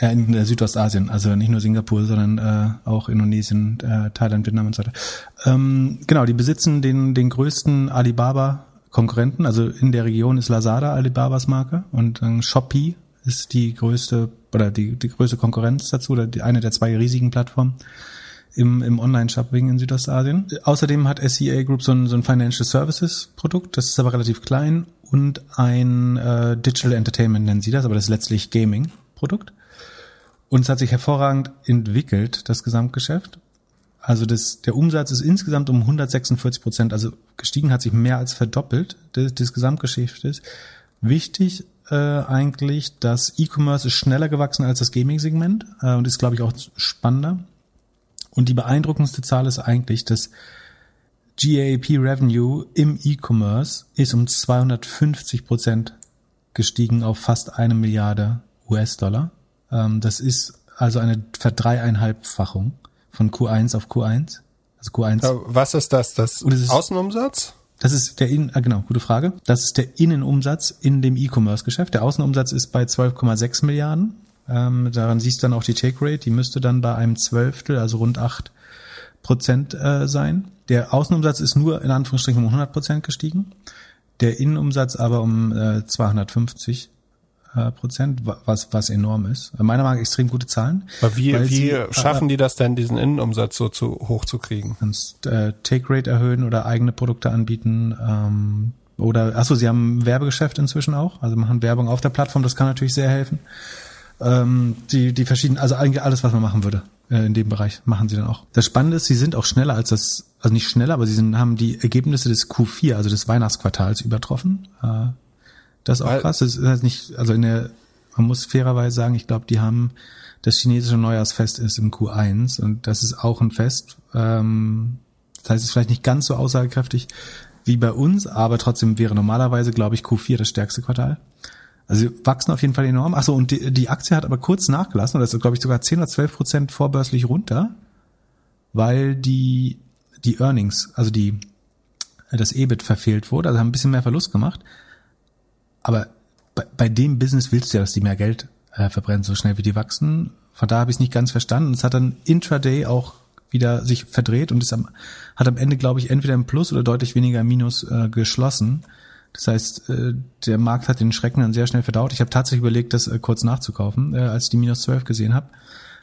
[SPEAKER 1] Ja, in äh, Südostasien, also nicht nur Singapur, sondern äh, auch Indonesien, äh, Thailand, Vietnam und so weiter. Ähm, genau, die besitzen den, den größten Alibaba-Konkurrenten. Also in der Region ist Lazada Alibabas Marke und äh, Shopee ist die größte oder die, die größte Konkurrenz dazu, oder die, eine der zwei riesigen Plattformen im, im Online-Shopping in Südostasien. Außerdem hat SEA Group so ein, so ein Financial Services Produkt, das ist aber relativ klein und ein äh, Digital Entertainment nennen sie das, aber das ist letztlich Gaming Produkt. Und es hat sich hervorragend entwickelt, das Gesamtgeschäft. Also das, der Umsatz ist insgesamt um 146 Prozent, also gestiegen hat sich mehr als verdoppelt des, des Gesamtgeschäftes. Wichtig äh, eigentlich, dass E-Commerce ist schneller gewachsen als das Gaming-Segment äh, und ist, glaube ich, auch spannender. Und die beeindruckendste Zahl ist eigentlich, dass GAAP Revenue im E-Commerce ist um 250 Prozent gestiegen auf fast eine Milliarde US-Dollar. Ähm, das ist also eine Verdreieinhalbfachung von Q1 auf Q1. Also Q1.
[SPEAKER 2] Was ist das? Das, das Außenumsatz?
[SPEAKER 1] Das ist der Innen, ah, genau, gute Frage. Das ist der Innenumsatz in dem E-Commerce-Geschäft. Der Außenumsatz ist bei 12,6 Milliarden. Ähm, daran siehst du dann auch die Take Rate. Die müsste dann bei einem Zwölftel, also rund acht Prozent äh, sein. Der Außenumsatz ist nur in Anführungsstrichen um 100 Prozent gestiegen. Der Innenumsatz aber um äh, 250 äh, Prozent, was, was enorm ist. Meiner Meinung nach extrem gute Zahlen.
[SPEAKER 2] Aber wie, wie sie, schaffen äh, die das denn, diesen Innenumsatz so zu hoch zu kriegen?
[SPEAKER 1] Kannst äh, Take Rate erhöhen oder eigene Produkte anbieten. Ähm, oder achso, sie haben ein Werbegeschäft inzwischen auch, also machen Werbung auf der Plattform, das kann natürlich sehr helfen. Ähm, die, die verschiedenen, also eigentlich alles, was man machen würde äh, in dem Bereich, machen sie dann auch. Das Spannende ist, sie sind auch schneller als das, also nicht schneller, aber sie sind, haben die Ergebnisse des Q4, also des Weihnachtsquartals übertroffen. Äh, das ist auch Weil, krass. Das ist halt nicht, also in der, man muss fairerweise sagen, ich glaube, die haben das chinesische Neujahrsfest ist im Q1 und das ist auch ein Fest. Ähm, das heißt, es ist vielleicht nicht ganz so aussagekräftig wie bei uns, aber trotzdem wäre normalerweise, glaube ich, Q4 das stärkste Quartal. Also sie wachsen auf jeden Fall enorm. Achso, und die, die Aktie hat aber kurz nachgelassen, und das ist, glaube ich, sogar 10 oder 12 Prozent vorbörslich runter, weil die, die Earnings, also die, das EBIT verfehlt wurde, also haben ein bisschen mehr Verlust gemacht. Aber bei, bei dem Business willst du ja, dass die mehr Geld äh, verbrennen, so schnell wie die wachsen. Von da habe ich es nicht ganz verstanden. Es hat dann intraday auch wieder sich verdreht und ist am, hat am Ende, glaube ich, entweder im Plus oder deutlich weniger im Minus äh, geschlossen. Das heißt, äh, der Markt hat den Schrecken dann sehr schnell verdaut. Ich habe tatsächlich überlegt, das äh, kurz nachzukaufen, äh, als ich die minus 12 gesehen habe.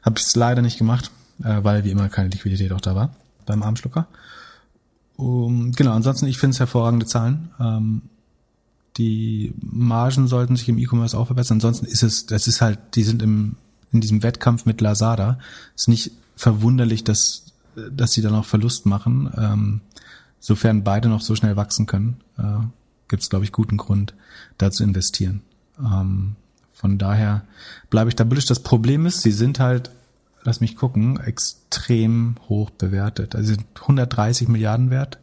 [SPEAKER 1] Habe es leider nicht gemacht, äh, weil wie immer keine Liquidität auch da war beim Armschlucker. Um, genau, ansonsten, ich finde es hervorragende Zahlen. Ähm, die Margen sollten sich im E-Commerce auch verbessern. Ansonsten ist es, das ist halt, die sind im, in diesem Wettkampf mit Lazada. Ist nicht verwunderlich, dass, dass sie dann auch Verlust machen. Ähm, sofern beide noch so schnell wachsen können, äh, gibt es, glaube ich, guten Grund, da zu investieren. Ähm, von daher bleibe ich da bullisch. Das Problem ist, sie sind halt, lass mich gucken, extrem hoch bewertet. Also sie sind 130 Milliarden wert.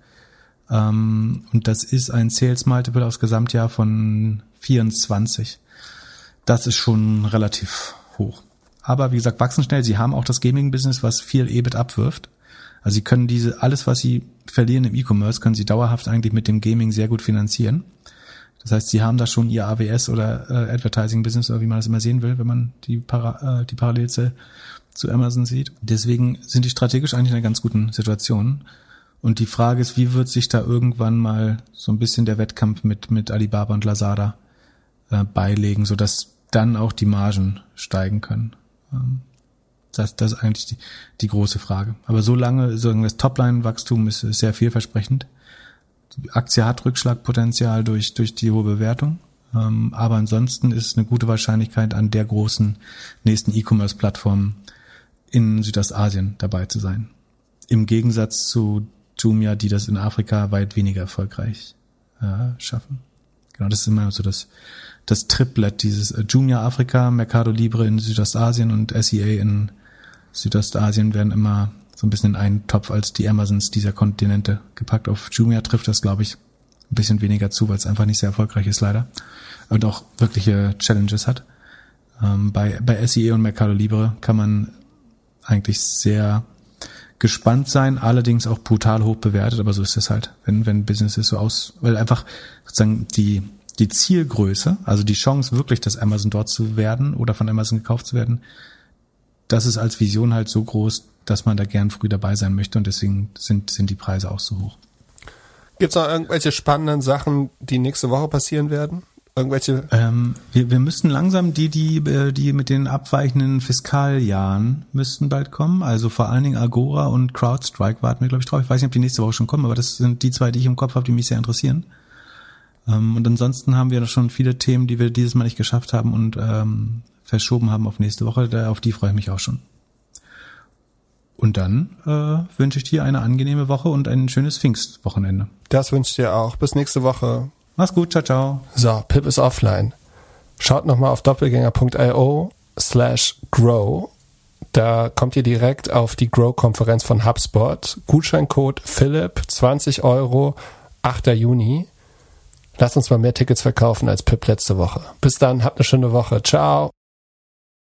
[SPEAKER 1] Ähm, und das ist ein Sales Multiple aus Gesamtjahr von 24. Das ist schon relativ hoch. Aber wie gesagt, wachsen schnell. Sie haben auch das Gaming-Business, was viel EBIT abwirft. Also sie können diese, alles, was sie verlieren im E-Commerce, können sie dauerhaft eigentlich mit dem Gaming sehr gut finanzieren. Das heißt, sie haben da schon ihr AWS oder äh, Advertising-Business oder wie man das immer sehen will, wenn man die, Para, äh, die Parallel zu, zu Amazon sieht. Deswegen sind die strategisch eigentlich in einer ganz guten Situation. Und die Frage ist, wie wird sich da irgendwann mal so ein bisschen der Wettkampf mit, mit Alibaba und Lazada äh, beilegen, sodass dann auch die Margen steigen können. Ähm, das, das ist eigentlich die, die große Frage. Aber so lange, so das Topline-Wachstum ist sehr vielversprechend. Die Aktie hat Rückschlagpotenzial durch, durch die hohe Bewertung. Ähm, aber ansonsten ist eine gute Wahrscheinlichkeit, an der großen nächsten E-Commerce-Plattform in Südostasien dabei zu sein. Im Gegensatz zu Jumia, die das in Afrika weit weniger erfolgreich äh, schaffen. Genau, das ist immer so das, das Triplet, dieses äh, Jumia Afrika, Mercado Libre in Südostasien und SEA in Südostasien werden immer so ein bisschen in einen Topf als die Amazons dieser Kontinente gepackt. Auf Jumia trifft das, glaube ich, ein bisschen weniger zu, weil es einfach nicht sehr erfolgreich ist, leider. Und auch wirkliche Challenges hat. Ähm, bei, bei SEA und Mercado Libre kann man eigentlich sehr gespannt sein, allerdings auch brutal hoch bewertet, aber so ist es halt, wenn, wenn Businesses so aus, weil einfach sozusagen die, die Zielgröße, also die Chance wirklich, das Amazon dort zu werden oder von Amazon gekauft zu werden, das ist als Vision halt so groß, dass man da gern früh dabei sein möchte und deswegen sind, sind die Preise auch so hoch.
[SPEAKER 2] Gibt es noch irgendwelche spannenden Sachen, die nächste Woche passieren werden? Irgendwelche?
[SPEAKER 1] Ähm, wir, wir müssten langsam die, die, äh, die mit den abweichenden Fiskaljahren müssten bald kommen. Also vor allen Dingen Agora und CrowdStrike warten wir, glaube ich, drauf. Ich weiß nicht, ob die nächste Woche schon kommen, aber das sind die zwei, die ich im Kopf habe, die mich sehr interessieren. Ähm, und ansonsten haben wir schon viele Themen, die wir dieses Mal nicht geschafft haben und ähm, verschoben haben auf nächste Woche. Da, auf die freue ich mich auch schon. Und dann äh, wünsche ich dir eine angenehme Woche und ein schönes Pfingstwochenende.
[SPEAKER 2] Das wünsche ich dir auch. Bis nächste Woche.
[SPEAKER 1] Mach's gut, ciao, ciao.
[SPEAKER 2] So, Pip ist offline. Schaut nochmal auf doppelgänger.io slash grow. Da kommt ihr direkt auf die Grow-Konferenz von HubSpot. Gutscheincode Philipp, 20 Euro, 8. Juni. Lasst uns mal mehr Tickets verkaufen als Pip letzte Woche. Bis dann, habt eine schöne Woche. Ciao.